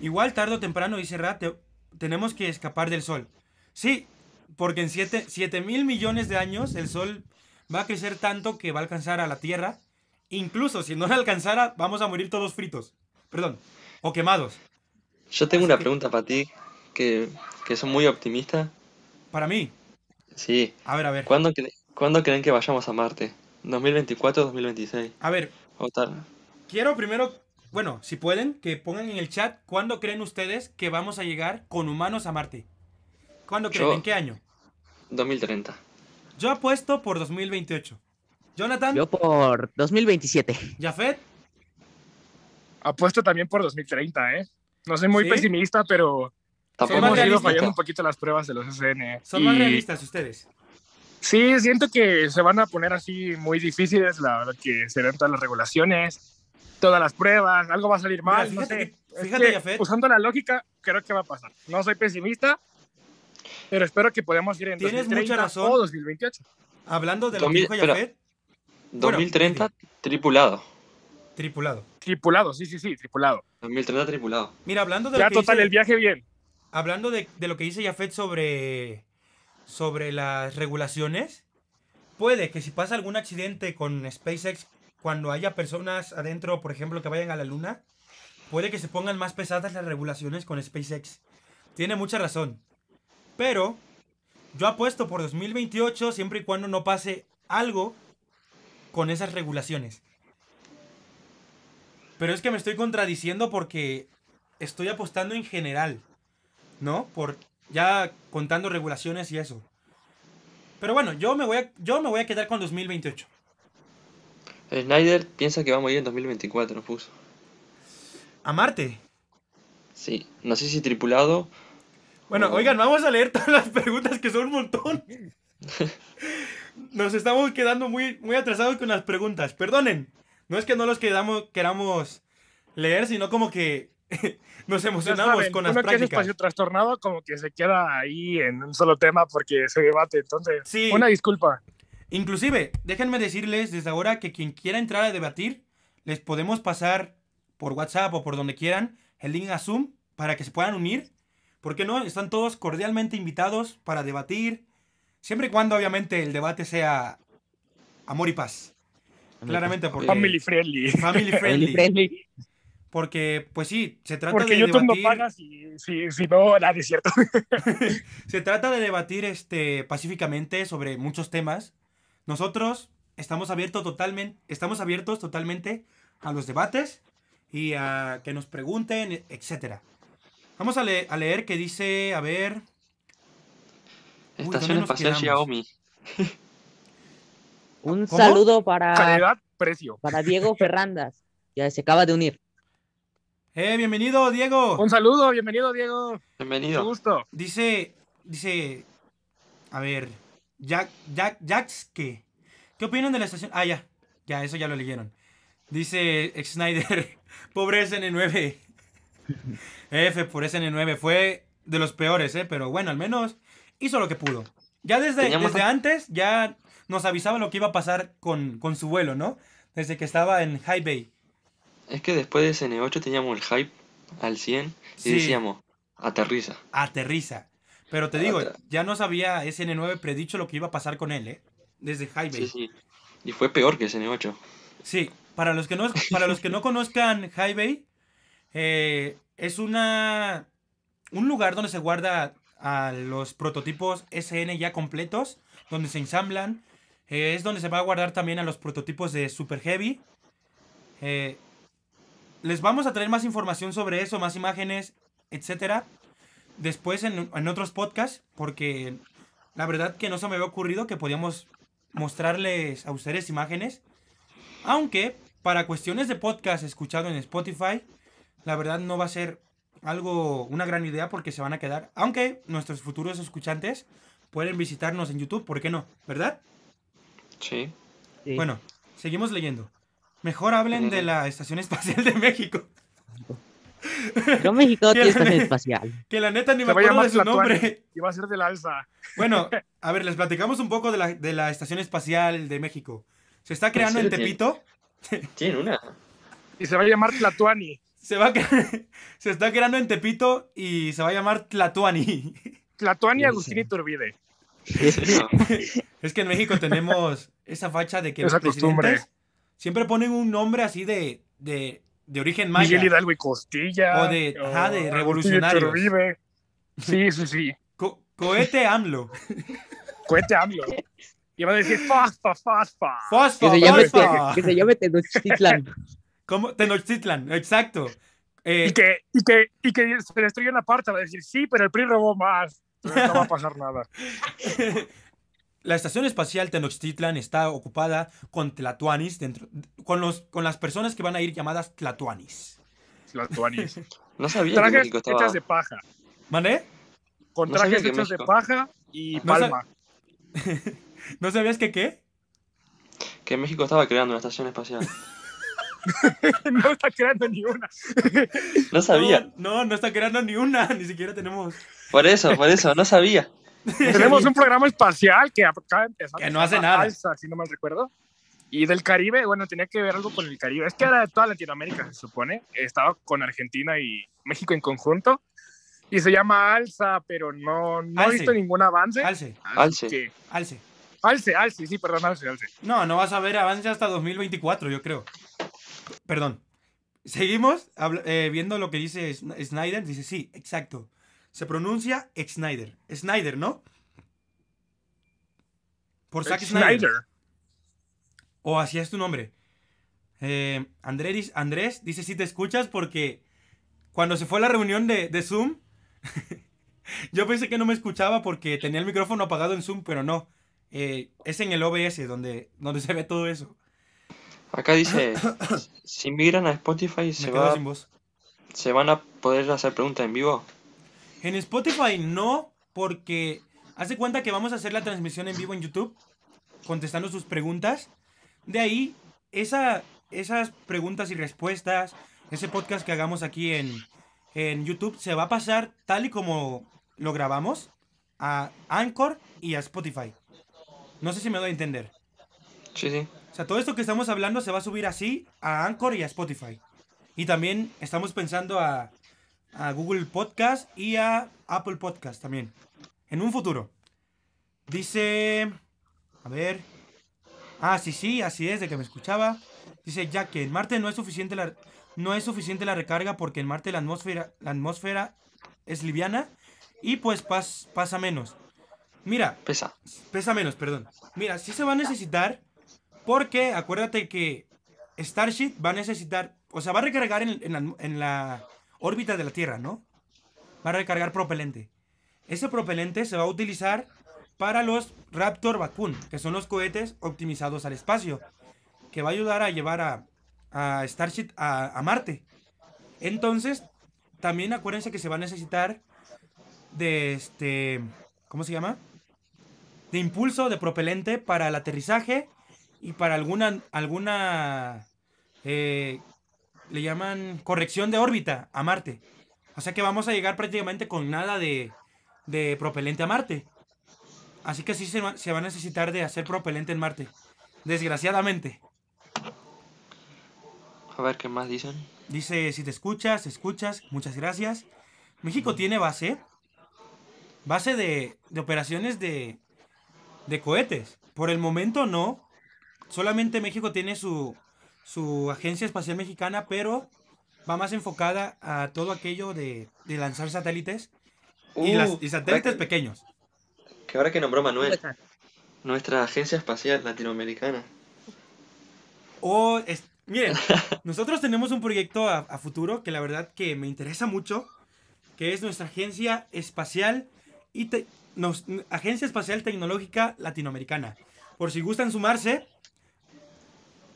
Igual tarde o temprano, dice Rat, te- tenemos que escapar del sol. Sí, porque en 7 mil millones de años el sol va a crecer tanto que va a alcanzar a la Tierra. Incluso si no la alcanzara, vamos a morir todos fritos. Perdón. O quemados. Yo tengo Así una que- pregunta para ti, que, que son muy optimista. Para mí. Sí. A ver, a ver. ¿Cuándo, cre- ¿Cuándo creen que vayamos a Marte? ¿2024 o 2026? A ver, O tal. Quiero primero, bueno, si pueden, que pongan en el chat cuándo creen ustedes que vamos a llegar con humanos a Marte. ¿Cuándo creen? Yo- ¿En qué año? 2030. Yo apuesto por 2028. Jonathan, Yo por 2027. Jafet, Apuesto también por 2030, ¿eh? No soy muy ¿Sí? pesimista, pero hemos ido fallando un poquito las pruebas de los SN. son más realistas ustedes. Sí, siento que se van a poner así muy difíciles, la verdad que serán todas las regulaciones, todas las pruebas, algo va a salir mal, Mira, no fíjate sé. que- Es fíjate, que, usando la lógica, creo que va a pasar. No soy pesimista, pero espero que podamos ir en Tienes 2030 mucha razón. o 2028. Hablando de lo que 2000 dijo Jafet, Bueno, 2030 tripulado. Tripulado. Tripulado, sí, sí, sí, tripulado. 2030 tripulado. Mira, hablando de Ya lo que total, dice- el viaje bien. hablando de, de lo que dice Jafet sobre, sobre las regulaciones, puede que si pasa algún accidente con SpaceX cuando haya personas adentro, por ejemplo, que vayan a la luna, puede que se pongan más pesadas las regulaciones con SpaceX. Tiene mucha razón. Pero yo apuesto por 2028 siempre y cuando no pase algo con esas regulaciones. Pero es que me estoy contradiciendo porque estoy apostando en general. ¿no? Por ya contando regulaciones y eso. Pero bueno, yo me voy a, yo me voy a quedar con 2028. Snyder piensa que va a morir en 2024, puso. A Marte. Sí, no sé si tripulado. Bueno, oigan, vamos a leer todas las preguntas que son un montón. *laughs* Nos estamos quedando muy, muy atrasados con las preguntas. Perdonen. No es que no los quedamos, queramos leer, sino como que *laughs* nos emocionamos saben, con las uno que es prácticas. espacio trastornado como que se queda ahí en un solo tema porque se debate. Entonces, Sí. una disculpa. Inclusive, déjenme decirles desde ahora que quien quiera entrar a debatir, les podemos pasar por WhatsApp o por donde quieran el link a Zoom para que se puedan unir. ¿Por qué no? Están todos cordialmente invitados para debatir, siempre y cuando obviamente el debate sea amor y paz. Claramente porque Family friendly. family friendly. friendly. Porque pues sí, se trata Porque de YouTube no debatir, paga si, si, si no, nada es cierto. *laughs* se trata de debatir este pacíficamente sobre muchos temas. Nosotros estamos abiertos totalmente, estamos abiertos totalmente a los debates y a que nos pregunten, etcétera. Vamos a, le- a leer que dice, a ver, Uy, ¿dónde Estación Espacial quedamos? Xiaomi. *laughs* Un ¿Cómo? saludo para, Calidad, precio. para Diego *laughs* Ferrandas, que se acaba de unir. eh, bienvenido Diego. Un saludo, bienvenido, Diego. Mucho Bienvenido. gusto. Dice, dice, a ver, Jack, Jack, Jax, ¿qué? ¿Qué opinan de la estación? Ah, ya, ya, eso ya lo leyeron. Dice ex Snyder, *laughs* pobre SN9. *laughs* F por SN9, fue de los peores, ¿eh? Pero bueno, al menos hizo lo que pudo. Ya desde, desde antes, ya nos avisaba lo que iba a pasar con, con su vuelo, ¿no? Desde que estaba en High Bay. Es que después de SN8 teníamos el hype al 100 y Sí. decíamos, aterriza. Aterriza. Pero te digo, ya nos había SN9 predicho lo que iba a pasar con él, ¿eh? Desde High Bay. Sí, sí. Y fue peor que SN8. Sí, para los que no, para los que no conozcan High Bay, eh, es una un lugar donde se guarda a los prototipos SN ya completos, donde se ensamblan. Eh, es donde se va a guardar también a los prototipos de Super Heavy. Eh, les vamos a traer más información sobre eso, más imágenes, etcétera. Después en, en otros podcasts, porque la verdad que no se me había ocurrido que podíamos mostrarles a ustedes imágenes. Aunque para cuestiones de podcast escuchado en Spotify, la verdad no va a ser algo, una gran idea porque se van a quedar. Aunque nuestros futuros escuchantes pueden visitarnos en YouTube, ¿por qué no? ¿Verdad? Sí. Sí. Bueno, seguimos leyendo. Mejor hablen de la Estación Espacial de México. Pero México *laughs* tiene estación espacial. Que la neta ni me Se acuerdo de su Tlatuani. nombre. Y va a ser del alza. Bueno, *laughs* a ver, les platicamos un poco de la, de la Estación Espacial de México. Se está creando en tiene? Tepito. Tiene una. Y se va a llamar Tlatuani. Se, va a cre- *laughs* se está creando en Tepito y se va a llamar Tlatuani. Tlatuani Agustín. Iturbide. *laughs* Es que en México tenemos esa facha de que Esa los costumbre. presidentes siempre ponen un nombre así de, de, de origen maya. Miguel Hidalgo y Costilla. O de- ajá, de revolucionarios. Sí, sí, sí. Co- cohete AMLO. Cuente AMLO. Y va a decir fasfa, fasfa. Fosfo, Que se llame, fosfo. que se llame Tenochtitlan. *laughs* ¿Cómo? Tenochtitlan, exacto. Eh, Y que, y, que, y que se destruye una parte. Va a decir, sí, pero el PRI robó más. No va a pasar nada. *laughs* La estación espacial Tenochtitlan está ocupada con tlatoanis dentro, con los, con las personas que van a ir llamadas tlatoanis. Tlatuanis. *laughs* No sabía que Trajes México estaba. hechas de paja. ¿Vale? Con No trajes que hechos de México- paja y No sab- palma. *laughs* ¿No sabías que qué? Que México estaba creando una estación espacial. *laughs* no está creando ni una. No sabía. No, no, no está creando ni una, *laughs* ni siquiera tenemos. Por eso, por eso, no sabía. *laughs* Tenemos un programa espacial que acaba de empezar. Que no hace nada. Alza, si no mal recuerdo. Y del Caribe, bueno, tenía que ver algo con el Caribe. Es que era de toda Latinoamérica, se supone. Estaba con Argentina y México en conjunto. Y se llama Alza, pero no, no he visto ningún avance. Alce, Alce. que- alce. Alce, Alce, sí, perdón, Alce, Alce. No, no vas a ver avance hasta 2024, yo creo. Perdón. Seguimos eh, viendo lo que dice Sn- Snyder. Dice, sí, exacto. Se pronuncia Snyder. Snyder, ¿no? Por Zack Snyder. Snyder. O así es tu nombre. Eh, Andrés, Andrés dice si te escuchas porque cuando se fue a la reunión de, de Zoom, *laughs* yo pensé que no me escuchaba porque tenía el micrófono apagado en Zoom, pero no. Eh, es en el OBS donde, donde se ve todo eso. Acá dice, *coughs* si migran a Spotify se, va, van a poder hacer preguntas en vivo. En Spotify no, porque hace cuenta que vamos a hacer la transmisión en vivo en YouTube, contestando sus preguntas. De ahí, esa, esas preguntas y respuestas, ese podcast que hagamos aquí en, en YouTube, se va a pasar tal y como lo grabamos a Anchor y a Spotify. No sé si me doy a entender. Sí, sí. O sea, todo esto que estamos hablando se va a subir así a Anchor y a Spotify. Y también estamos pensando a, a Google Podcast y a Apple Podcast también. En un futuro. Dice... A ver. Ah, sí, sí, así es, de que me escuchaba. Dice ya que en Marte no es suficiente la, no es suficiente la recarga porque en Marte la atmósfera, la atmósfera es liviana y pues pas- pasa menos. Mira, Pesa. Pesa menos, perdón. Mira, sí se va a necesitar porque acuérdate que Starship va a necesitar, o sea, va a recargar en, la, órbita de la Tierra, ¿no? Va a recargar propelente. Ese propelente se va a utilizar para los Raptor Bakun, que son los cohetes optimizados al espacio, que va a ayudar a llevar a, a Starship a, a Marte. Entonces, también acuérdense que se va a necesitar de este, ¿cómo se llama? de impulso de propelente para el aterrizaje y para alguna alguna eh, le llaman corrección de órbita a Marte. O sea que vamos a llegar prácticamente con nada de, de propelente a Marte. Así que sí se se va a necesitar de hacer propelente en Marte. Desgraciadamente. A ver qué más dicen. Dice, si te escuchas, escuchas, muchas gracias. México tiene base. Base de, de operaciones de, de cohetes. Por el momento no. Solamente México tiene su, su agencia espacial mexicana, pero va más enfocada a todo aquello de, de lanzar satélites y, Uh, las, y satélites que- pequeños. Que ahora que nombró Manuel, nuestra agencia espacial latinoamericana. O, es- miren, *laughs* nosotros tenemos un proyecto a, a futuro que la verdad que me interesa mucho, que es nuestra agencia espacial y te- nos- agencia espacial tecnológica latinoamericana. Por si gustan sumarse,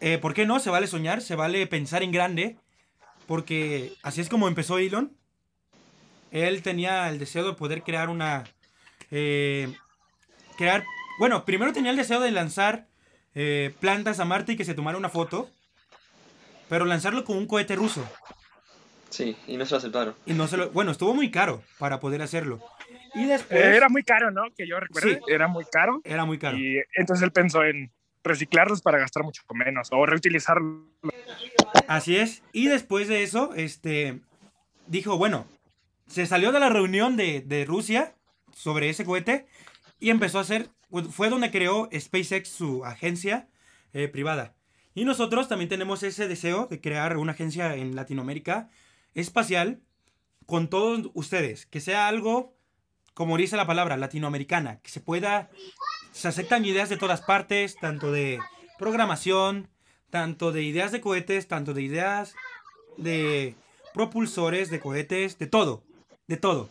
eh, ¿por qué no? Se vale soñar, se vale pensar en grande, porque así es como empezó Elon. Él tenía el deseo de poder crear una, eh, crear, bueno, primero tenía el deseo de lanzar eh, plantas a Marte y que se tomara una foto. Pero lanzarlo con un cohete ruso. Sí, y no se lo aceptaron. Y no se lo. Bueno, estuvo muy caro para poder hacerlo. Y después. Eh, era muy caro, ¿no? Que yo recuerdo, Sí. era muy caro. Era muy caro. Y entonces él pensó en reciclarlos para gastar mucho menos o reutilizarlos. Así es. Y después de eso, este. Dijo, bueno. Se salió de la reunión de, Rusia sobre ese cohete. Y empezó a hacer. Fue donde creó SpaceX su agencia eh, privada. Y nosotros también tenemos ese deseo de crear una agencia en Latinoamérica espacial con todos ustedes. Que sea algo, como dice la palabra, latinoamericana. Que se pueda. Se aceptan ideas de todas partes, tanto de programación, tanto de ideas de cohetes, tanto de ideas de propulsores de cohetes, de todo, de todo.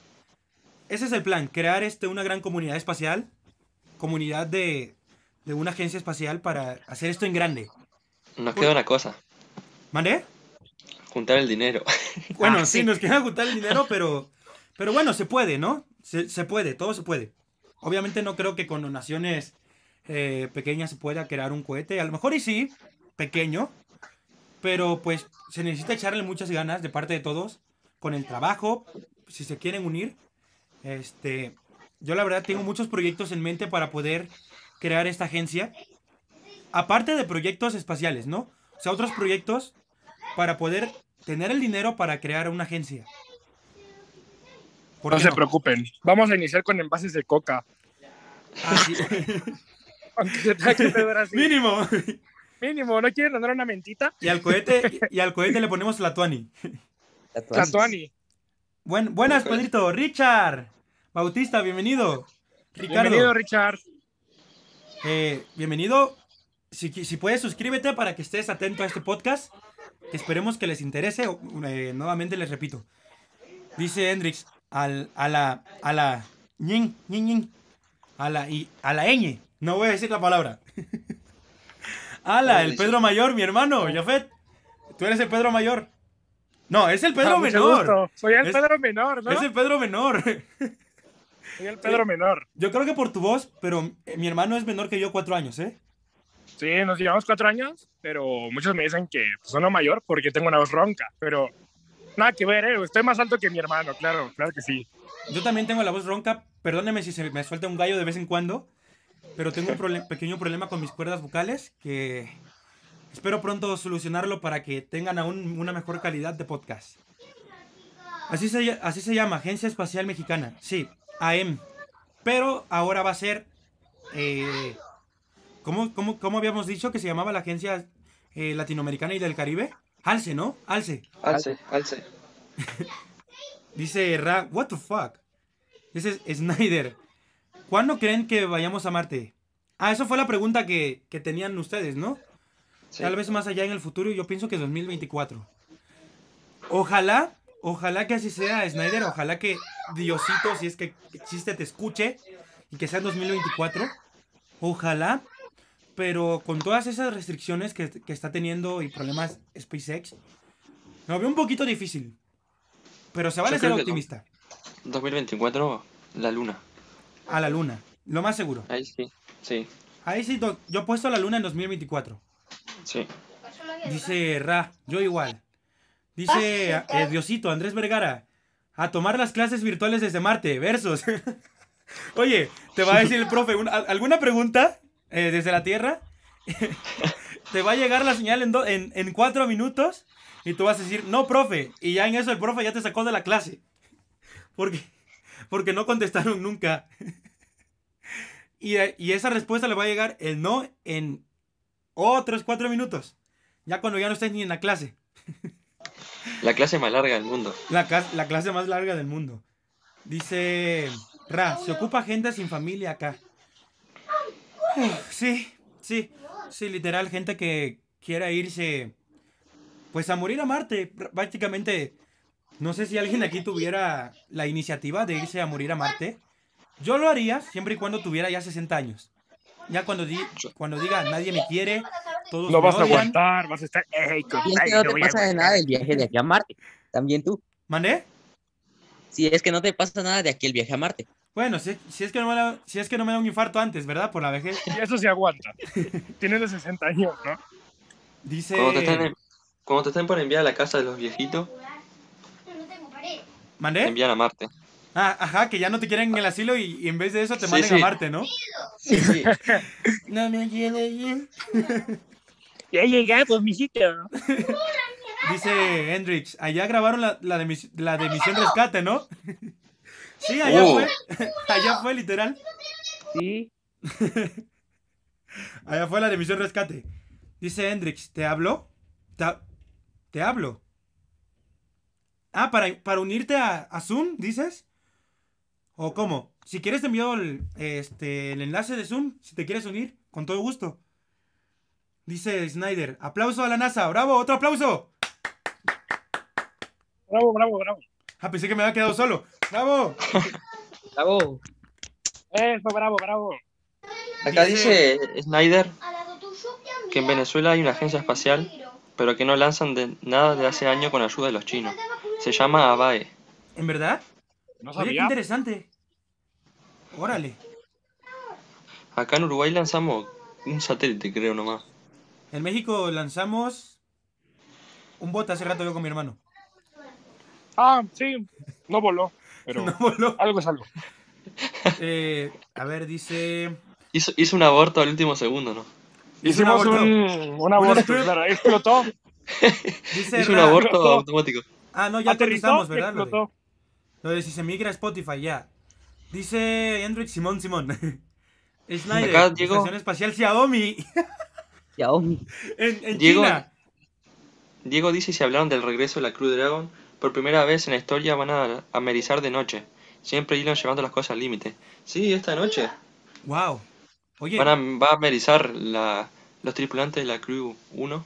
Ese es el plan, crear este, una gran comunidad espacial, comunidad de, de una agencia espacial para hacer esto en grande. Nos queda una cosa, ¿Mandé? juntar el dinero. Bueno, *laughs* Ah, sí, sí. nos queda juntar el dinero, pero, pero bueno, se puede, ¿no? Se, se puede, todo se puede. Obviamente no creo que con donaciones eh, pequeñas se pueda crear un cohete. A lo mejor y sí, pequeño, pero pues se necesita echarle muchas ganas de parte de todos con el trabajo, si se quieren unir. Este, yo la verdad tengo muchos proyectos en mente para poder crear esta agencia. Aparte de proyectos espaciales, ¿no? O sea, otros proyectos para poder tener el dinero para crear una agencia. ¿Por No se preocupen. Vamos a iniciar con envases de coca. Ah, sí. *laughs* Aunque se tenga que beber así. Mínimo. Mínimo, ¿no quieren mandar una mentita? Y al cohete, y al cohete le ponemos la tuani. Tatuani. Buen, buenas, Pedrito. Richard. Bautista, bienvenido. Ricardo. Bienvenido, Richard. Eh, bienvenido. Si, si puedes, suscríbete para que estés atento a este podcast. Que esperemos que les interese. Eh, nuevamente les repito. Dice Hendrix al, a la. A la. a la. Y, a la ñ. No voy a decir la palabra. *laughs* Ala, el Pedro Mayor, mi hermano, Jafet. Tú eres el Pedro Mayor. No, es el Pedro Ah, mucho Menor. Soy el Es- Pedro Menor, ¿no? Es el Pedro Menor. *laughs* Soy el Pedro Menor. Yo creo que por tu voz, pero eh, mi hermano es menor que yo cuatro años, ¿eh? Sí, nos llevamos cuatro años, pero muchos me dicen que pues, sono mayor porque tengo una voz ronca. Pero nada que ver, ¿eh? Estoy más alto que mi hermano, claro, claro que sí. Yo también tengo la voz ronca. Perdóneme si se me suelta un gallo de vez en cuando. Pero tengo un pequeño problema con mis cuerdas vocales que espero pronto solucionarlo para que tengan aún una mejor calidad de podcast. Así se, así se llama, Agencia Espacial Mexicana. Sí, AM. Pero ahora va a ser... Eh, ¿cómo, cómo, cómo habíamos dicho que se llamaba la Agencia eh, Latinoamericana y del Caribe? Alce, ¿no? Alce. Alce, alce. *laughs* Dice Ra, what the fuck. Dice Snyder, ¿cuándo creen que vayamos a Marte? Ah, eso fue la pregunta que, que tenían ustedes, ¿no? Sí. Tal vez más allá en el futuro, yo pienso que 2024. Ojalá, ojalá que así sea, Snyder, ojalá que Diosito, si es que existe, te escuche y que sea en 2024. Ojalá, pero con todas esas restricciones que, que está teniendo y problemas SpaceX, lo veo un poquito difícil. Pero se vale ser optimista. 2024, la luna. A la luna, lo más seguro. Ahí sí. Sí, Ahí sí, yo he puesto a la luna en 2024. sí. Dice Ra, yo igual. Dice eh, Diosito, Andrés Vergara, a tomar las clases virtuales desde Marte, versos. *laughs* Oye, te va a decir el profe, ¿un- al- ¿alguna pregunta eh, desde la Tierra? *laughs* te va a llegar la señal en, do- en, en cuatro minutos y tú vas a decir, no, profe. Y ya en eso el profe ya te sacó de la clase. *laughs* Porque, porque no contestaron nunca. *laughs* y, y esa respuesta le va a llegar el no en otros cuatro minutos. Ya cuando ya no estés ni en la clase. La clase más larga del mundo. La clase más larga del mundo. Dice Ra, se ocupa gente sin familia acá. Sí, sí, sí, literal, gente que quiera irse, pues a morir a Marte. Pr- Prácticamente, no sé si alguien aquí tuviera la iniciativa de irse a morir a Marte. Yo lo haría siempre y cuando tuviera ya 60 años. Ya cuando, di- cuando diga nadie me quiere, todos No me vas a odian". aguantar, vas a estar. "Ey, con- no yo te pasa de aguantar". nada del viaje de aquí a Marte. También tú. ¿Mandé? Si es que no te pasa nada de aquí el viaje a Marte. Bueno, si, si es que no me da, si es que no me da un infarto antes, ¿verdad? Por la vejez. Y eso se aguanta. Tienes de 60 años, ¿no? Dice. Cuando te, cuando te estén por enviar a la casa de los viejitos, te ¿Mandé? envían a Marte. Ah, ajá, que ya no te quieren en el asilo y, y en vez de eso te Sí, manden sí. a Marte, ¿no? Sí, sí. *laughs* No me quiere ir. *laughs* Ya llegamos, mijito. Dice Hendrix, allá grabaron la, la, de, mis- la de Misión Rescate, ¿no? Sí, allá Oh. fue. *laughs* allá fue, literal. Sí. *laughs* Allá fue la de Misión Rescate. Dice Hendrix, ¿te hablo? ¿Te, ha- te hablo? Ah, ¿para, para unirte a, a Zoom, dices? ¿O cómo? Si quieres te envío el, este, el enlace de Zoom, si te quieres unir, con todo gusto. Dice Snyder, aplauso a la NASA, bravo, otro aplauso. Bravo, bravo, bravo. Ah, pensé que me había quedado solo. ¡Bravo! Bravo. Eso, bravo, bravo. Acá Dice- Snyder que en Venezuela hay una agencia espacial, pero que no lanzan de nada de hace años con ayuda de los chinos. Se llama ABAE. ¿En verdad? No Oye, qué sabía. interesante. Órale. Acá en Uruguay lanzamos un satélite, creo nomás. En México lanzamos un bote hace rato yo con mi hermano. Ah, sí. No voló, pero *laughs* No voló. algo es algo. Eh, a ver, dice. Hizo, hizo un aborto al último segundo, ¿no? Un Hicimos aborto. un, un aborto, claro, explotó, *laughs* Dice Hizo un aborto Explotó. automático. Ah, no, ya aterrizó, contestamos, ¿verdad? Lo de, explotó. lo de si se migra a Spotify, ya. Dice Hendrik Simón Simón. *laughs* Snyder, Acá llegó- Estación Espacial Xiaomi Xiaomi. en, en Diego- China. Diego dice si hablaron del regreso de la Crew Dragon. Por primera vez en la historia van a amerizar de noche. Siempre irán llevando las cosas al límite. Sí, esta noche. Wow. Oye, Van a, va a amerizar la, los tripulantes de la Crew 1.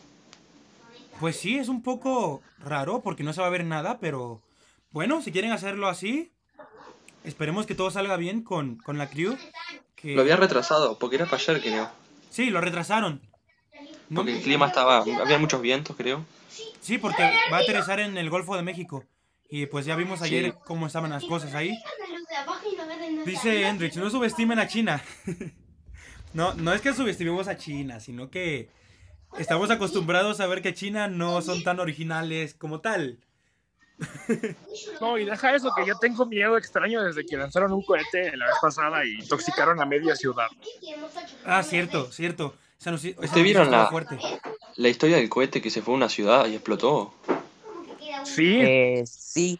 pues sí, es un poco raro porque no se va a ver nada, pero bueno, si quieren hacerlo así, esperemos que todo salga bien con, con la crew. Que... Lo había retrasado, porque era para ayer, creo. Sí, lo retrasaron. No- Porque el clima estaba. Había muchos vientos, creo. Sí, porque va a aterrizar en el Golfo de México. Y pues ya vimos ayer Sí. cómo estaban las cosas ahí. Dice Hendrix, no subestimen a China. *laughs* no, no es que subestimemos a China, sino que estamos acostumbrados a ver que China no son tan originales como tal. No, y deja eso, que yo tengo miedo extraño desde que lanzaron un cohete la vez pasada y intoxicaron a media ciudad. Ah, cierto, cierto. ¿Ustedes noticia vieron la- fuerte. La historia del cohete que se fue a una ciudad y explotó. Sí, Eh, sí.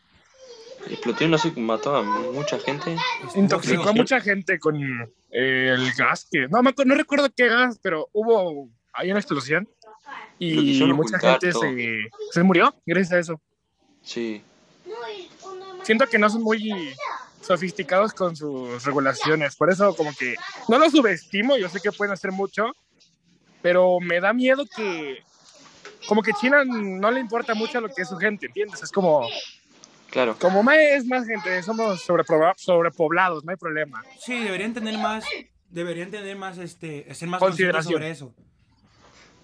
Explotó y no sé, mató a mucha gente. Intoxicó a mucha gente con eh, el gas que... No, me acuerdo- no recuerdo qué gas, pero hubo... Hay una explosión Lo y mucha gente se, se murió gracias a eso. Sí. Siento que no son muy sofisticados con sus regulaciones, por eso como que no lo subestimo, yo sé que pueden hacer mucho, pero me da miedo que como que China no le importa mucho lo que es su gente, ¿entiendes? Es como, Claro. como más es más gente, somos sobrepobla- sobrepoblados, no hay problema. Sí, deberían tener más, deberían tener más, este, ser más conscientes Consideración. sobre eso.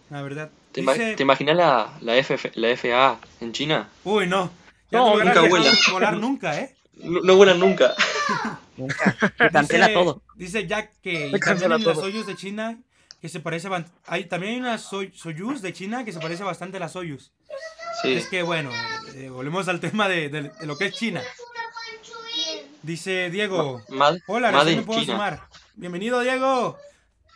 La verdad. ¿Te, ima- Dice- te imaginas la, la, FF la FAA en China? Uy, no. Ya No, nunca vuela. volar nunca, ¿eh? No, no vuelan nunca. Nunca. Cancela todo. Dice Jack que *laughs* también en todo. Soyuz de China que se parece hay también hay una Soy- Soyuz de China que se parece bastante a la Soyuz. Sí. Es que bueno, eh, volvemos al tema de, de- de lo que es China. Dice Diego, hola, Made recién me in puedo China. sumar. Bienvenido Diego.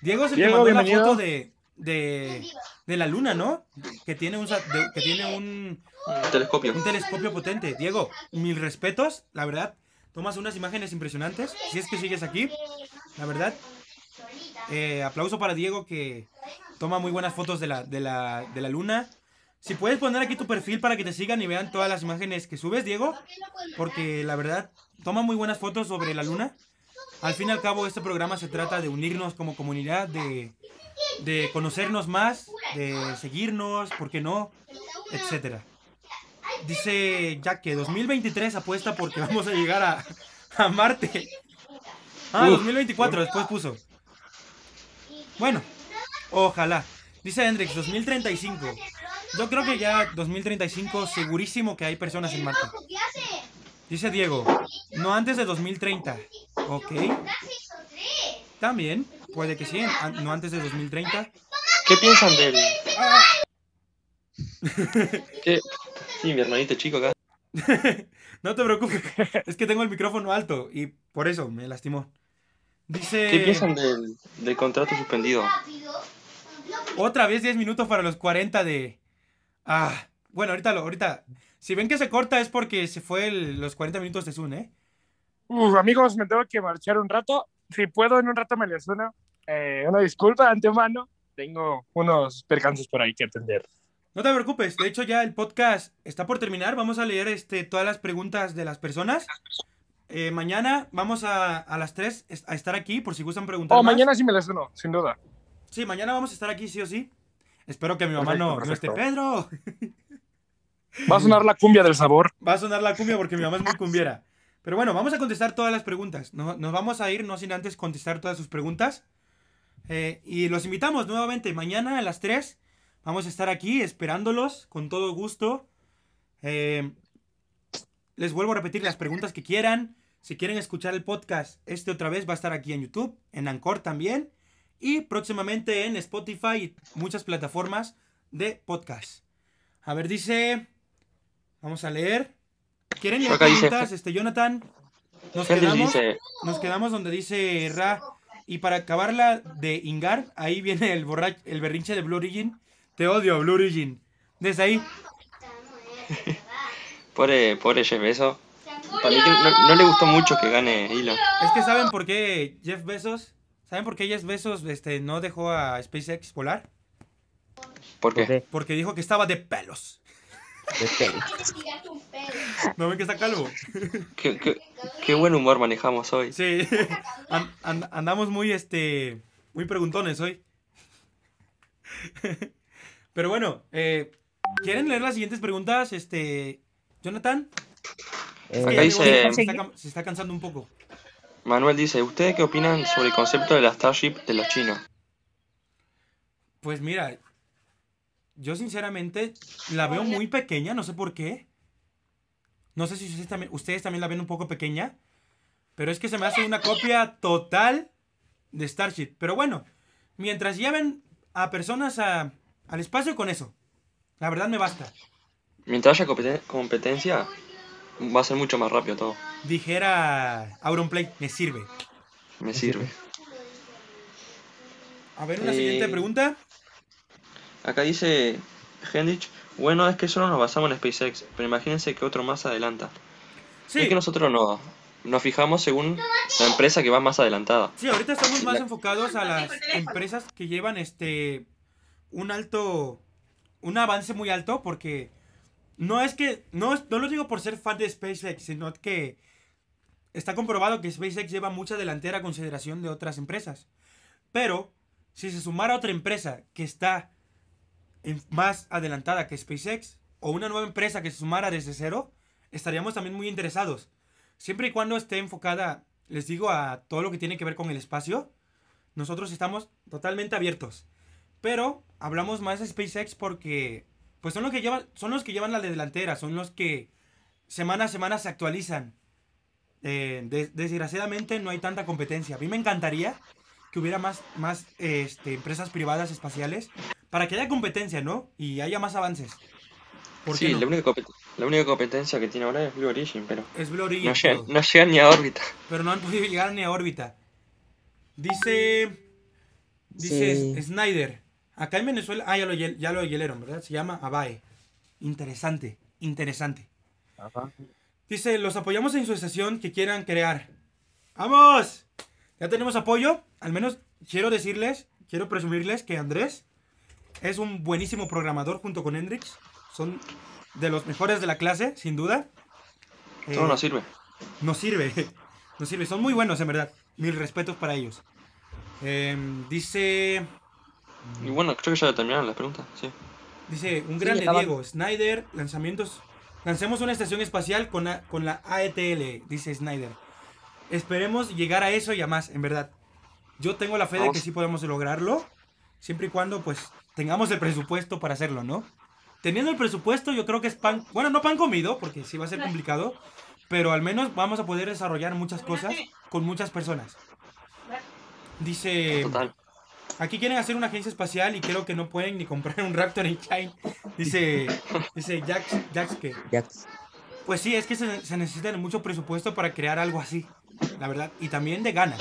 Diego es el Diego, que mandó la foto de, de, de la luna, ¿no? Que tiene un que tiene un, Un telescopio. un telescopio potente. Diego, mil respetos, la verdad. Tomas unas imágenes impresionantes. Si es que sigues aquí, la verdad. Eh, aplauso para Diego que toma muy buenas fotos de la, de, la, de la luna. Si puedes poner aquí tu perfil para que te sigan y vean todas las imágenes que subes, Diego. Porque la verdad, toma muy buenas fotos sobre la luna. Al fin y al cabo, este programa se trata de unirnos como comunidad, de, de conocernos más, de seguirnos, ¿por qué no? Etcétera. Dice Jack que 2023 apuesta porque vamos a llegar a, a Marte. Ah, Uf. 2024, después puso. Bueno, ojalá. Dice Hendrix, 2035. Yo creo que ya 2035 segurísimo que hay personas en Marte. Dice Diego, no antes de 2030. Ok, también, puede que sí, no antes de 2030. ¿Qué piensan del.? *laughs* ¿Qué? Sí, mi hermanito chico acá. *laughs* No te preocupes, es que tengo el micrófono alto y por eso me lastimó. Dice... ¿Qué piensan del, del contrato suspendido? Otra vez 10 minutos para los 40 de... Ah, bueno, ahorita lo, ahorita... Si ven que se corta es porque se fue el- los 40 minutos de Zoom, ¿eh? Uf, amigos, me tengo que marchar un rato. Si puedo, en un rato me les uno. Eh, una disculpa de antemano. Tengo unos percances por ahí que atender. No te preocupes, de hecho ya el podcast está por terminar. Vamos a leer este, todas las preguntas de las personas. Eh, mañana vamos a, a las 3 es- a estar aquí por si gustan preguntar. Oh, más. mañana sí me les uno, sin duda. Sí, mañana vamos a estar aquí sí o sí. Espero que mi mamá Perfecto, no, no esté. Pedro, Va a sonar la cumbia del sabor. va a sonar la cumbia porque mi mamá es muy cumbiera. Pero bueno, vamos a contestar todas las preguntas. No- Nos, vamos a ir, no sin antes contestar todas sus preguntas. Eh, y los invitamos nuevamente mañana a las 3. Vamos a estar aquí esperándolos con todo gusto. Eh, les vuelvo a repetir las preguntas que quieran. Si quieren escuchar el podcast, este otra vez va a estar aquí en YouTube, en Anchor también. Y próximamente en Spotify y muchas plataformas de podcast. A ver, dice. Vamos a leer. ¿Quieren leer preguntas, este, Jonathan? Nos quedamos, nos quedamos donde dice Ra. Y para acabarla de Ingar, ahí viene el, borra- el berrinche de Blue Origin. Te odio, Blue Origin. Desde ahí, *laughs* pobre, pobre Jeff Bezos. Para mí que no, no le gustó mucho que gane Elon. es que ¿saben por qué Jeff Bezos? ¿Saben por qué Jeff Bezos este, no dejó a SpaceX volar? ¿Por qué? Porque dijo que estaba de pelos. de pelo. ¿No ven que está calvo? Qué, qué- qué buen humor manejamos hoy. Sí, *laughs* An- an- andamos muy, este, muy preguntones hoy. *laughs* Pero bueno, eh, ¿quieren leer las siguientes preguntas? Este, Jonathan. Eh, Acá dice- se, está, cam- se está cansando un poco. Manuel dice, ¿ustedes qué opinan sobre el concepto de la Starship de los chinos? Pues mira, yo sinceramente la veo muy pequeña, no sé por qué. No sé si ustedes también, ustedes también la ven un poco pequeña, pero es que se me hace una copia total de Starship. Pero bueno, mientras lleven a personas a- al espacio con eso, la verdad me basta. Mientras haya competen- competencia, va a ser mucho más rápido todo. Dijera Auronplay, me sirve. Me sirve. A ver, una Eh, siguiente pregunta. Acá dice Hendrich, bueno, es que solo nos basamos en SpaceX, pero imagínense que otro más adelanta. Sí, Es que nosotros no, nos fijamos según la empresa que va más adelantada. Sí, ahorita estamos más La- enfocados a las empresas que llevan este un alto un avance muy alto porque no es que no no lo digo por ser fan de SpaceX, sino que está comprobado que SpaceX lleva mucha delantera a consideración de otras empresas. Pero si se sumara otra empresa que está más adelantada que SpaceX o una nueva empresa que se sumara desde cero, estaríamos también muy interesados. Siempre y cuando esté enfocada, les digo, a todo lo que tiene que ver con el espacio, nosotros estamos totalmente abiertos. Pero hablamos más de SpaceX porque pues son los que llevan, son los que llevan la delantera, son los que semana a semana se actualizan. Eh, des- desgraciadamente no hay tanta competencia. A mí me encantaría que hubiera más, más este, empresas privadas espaciales para que haya competencia, ¿no? Y haya más avances. ¿Por qué Sí, no? la, única compet- la única competencia que tiene ahora es Blue Origin, pero Es Blue Origin, no llegan, pero- no llegan ni a órbita. pero no han podido llegar ni a órbita. Dice. Dice Sí. Snyder. Acá en Venezuela. Ah, ya lo, ya lo hieleron, ¿verdad? Se llama Abae. Interesante, interesante. Ajá. Dice: Los apoyamos en su estación que quieran crear. ¡Vamos! Ya tenemos apoyo. Al menos quiero decirles, quiero presumirles que Andrés es un buenísimo programador junto con Hendrix. Son de los mejores de la clase, sin duda. Todo Eh, nos sirve. nos sirve. *laughs* Nos sirve. Son muy buenos, en verdad. Mil respetos para ellos. Em, dice. Y bueno, creo que ya terminaron las preguntas, sí. Dice un Sí, grande. Diego. Snyder, lanzamientos. Lancemos una estación espacial con, a- con la AETL, dice Snyder. Esperemos llegar a eso y a más, en verdad. Yo tengo la fe de que sí podemos lograrlo. Siempre y cuando, pues, tengamos el presupuesto para hacerlo, ¿no? Teniendo el presupuesto, yo creo que es pan. Bueno, no pan comido, porque sí va a ser complicado. Pero al menos vamos a poder desarrollar muchas cosas con muchas personas. Dice. Total. Aquí quieren hacer una agencia espacial y creo que no pueden ni comprar un Raptor en China. Dice, dice Jax, Jax que. Ya. Pues sí, es que se, se necesita de mucho presupuesto para crear algo así, la verdad. Y también de ganas.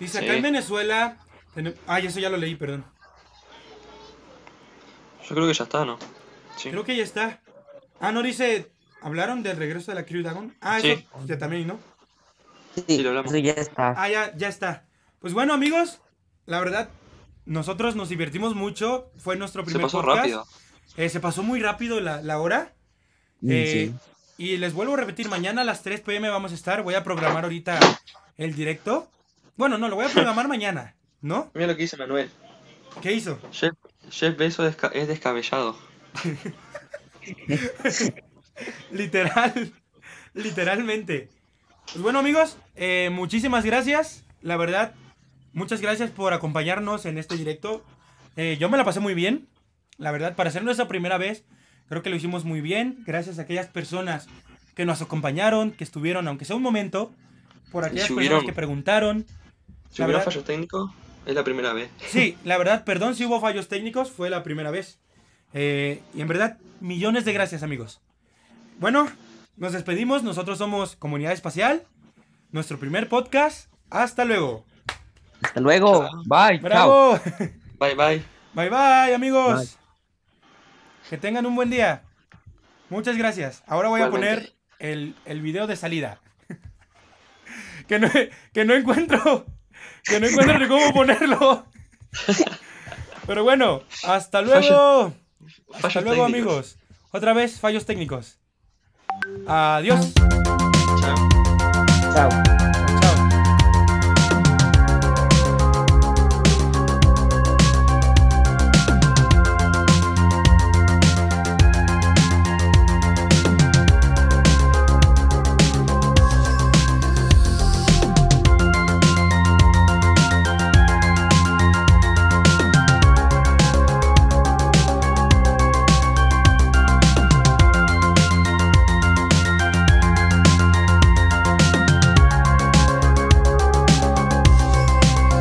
Dice, acá en Venezuela... tenem- Ah, eso ya lo leí, perdón. Yo creo que ya está, ¿no? Sí. Creo que ya está. Ah, no dice... ¿Hablaron del regreso de la Crew Dragon? Ah, eso Sí. ya también, ¿no? Sí, Sí, lo hablamos. eso ya está. Ah, ya, ya está. Pues bueno, amigos, la verdad, nosotros nos divertimos mucho. Fue nuestro Se primer pasó podcast. rápido. Eh, se pasó muy rápido la, la hora. Mm, Eh, sí. Y les vuelvo a repetir, mañana a las 3 pm vamos a estar. Voy a programar ahorita el directo. Bueno, no, lo voy a programar mañana, ¿no? Mira lo que dice Manuel. ¿Qué hizo? Jeff, Jeff Bezos desca- es descabellado. *laughs* Literal, literalmente. Pues bueno, amigos, eh, muchísimas gracias. La verdad, muchas gracias por acompañarnos en este directo. Eh, yo me la pasé muy bien. La verdad, para ser nuestra primera vez, creo que lo hicimos muy bien. Gracias a aquellas personas que nos acompañaron, que estuvieron, aunque sea un momento, por aquellas si personas que preguntaron. Si hubiera fallos técnicos, es la primera vez. Sí, la verdad, perdón si hubo fallos técnicos, fue la primera vez. Eh, y en verdad, millones de gracias, amigos. Bueno, Nos despedimos. Nosotros somos Comunidad Espacial. Nuestro primer podcast. Hasta luego. Hasta luego. Bye. Chao. ¡Bravo! Bye bye. Bye bye, amigos. Bye. Que tengan un buen día. Muchas gracias. Ahora voy a poner el, el video de salida. *laughs* que, no, que no encuentro. Que no encuentro ni cómo ponerlo. *laughs* Pero bueno, hasta luego. Hasta Fallos luego, técnicos. amigos. Otra vez, fallos técnicos. Adiós. Chao. Chao.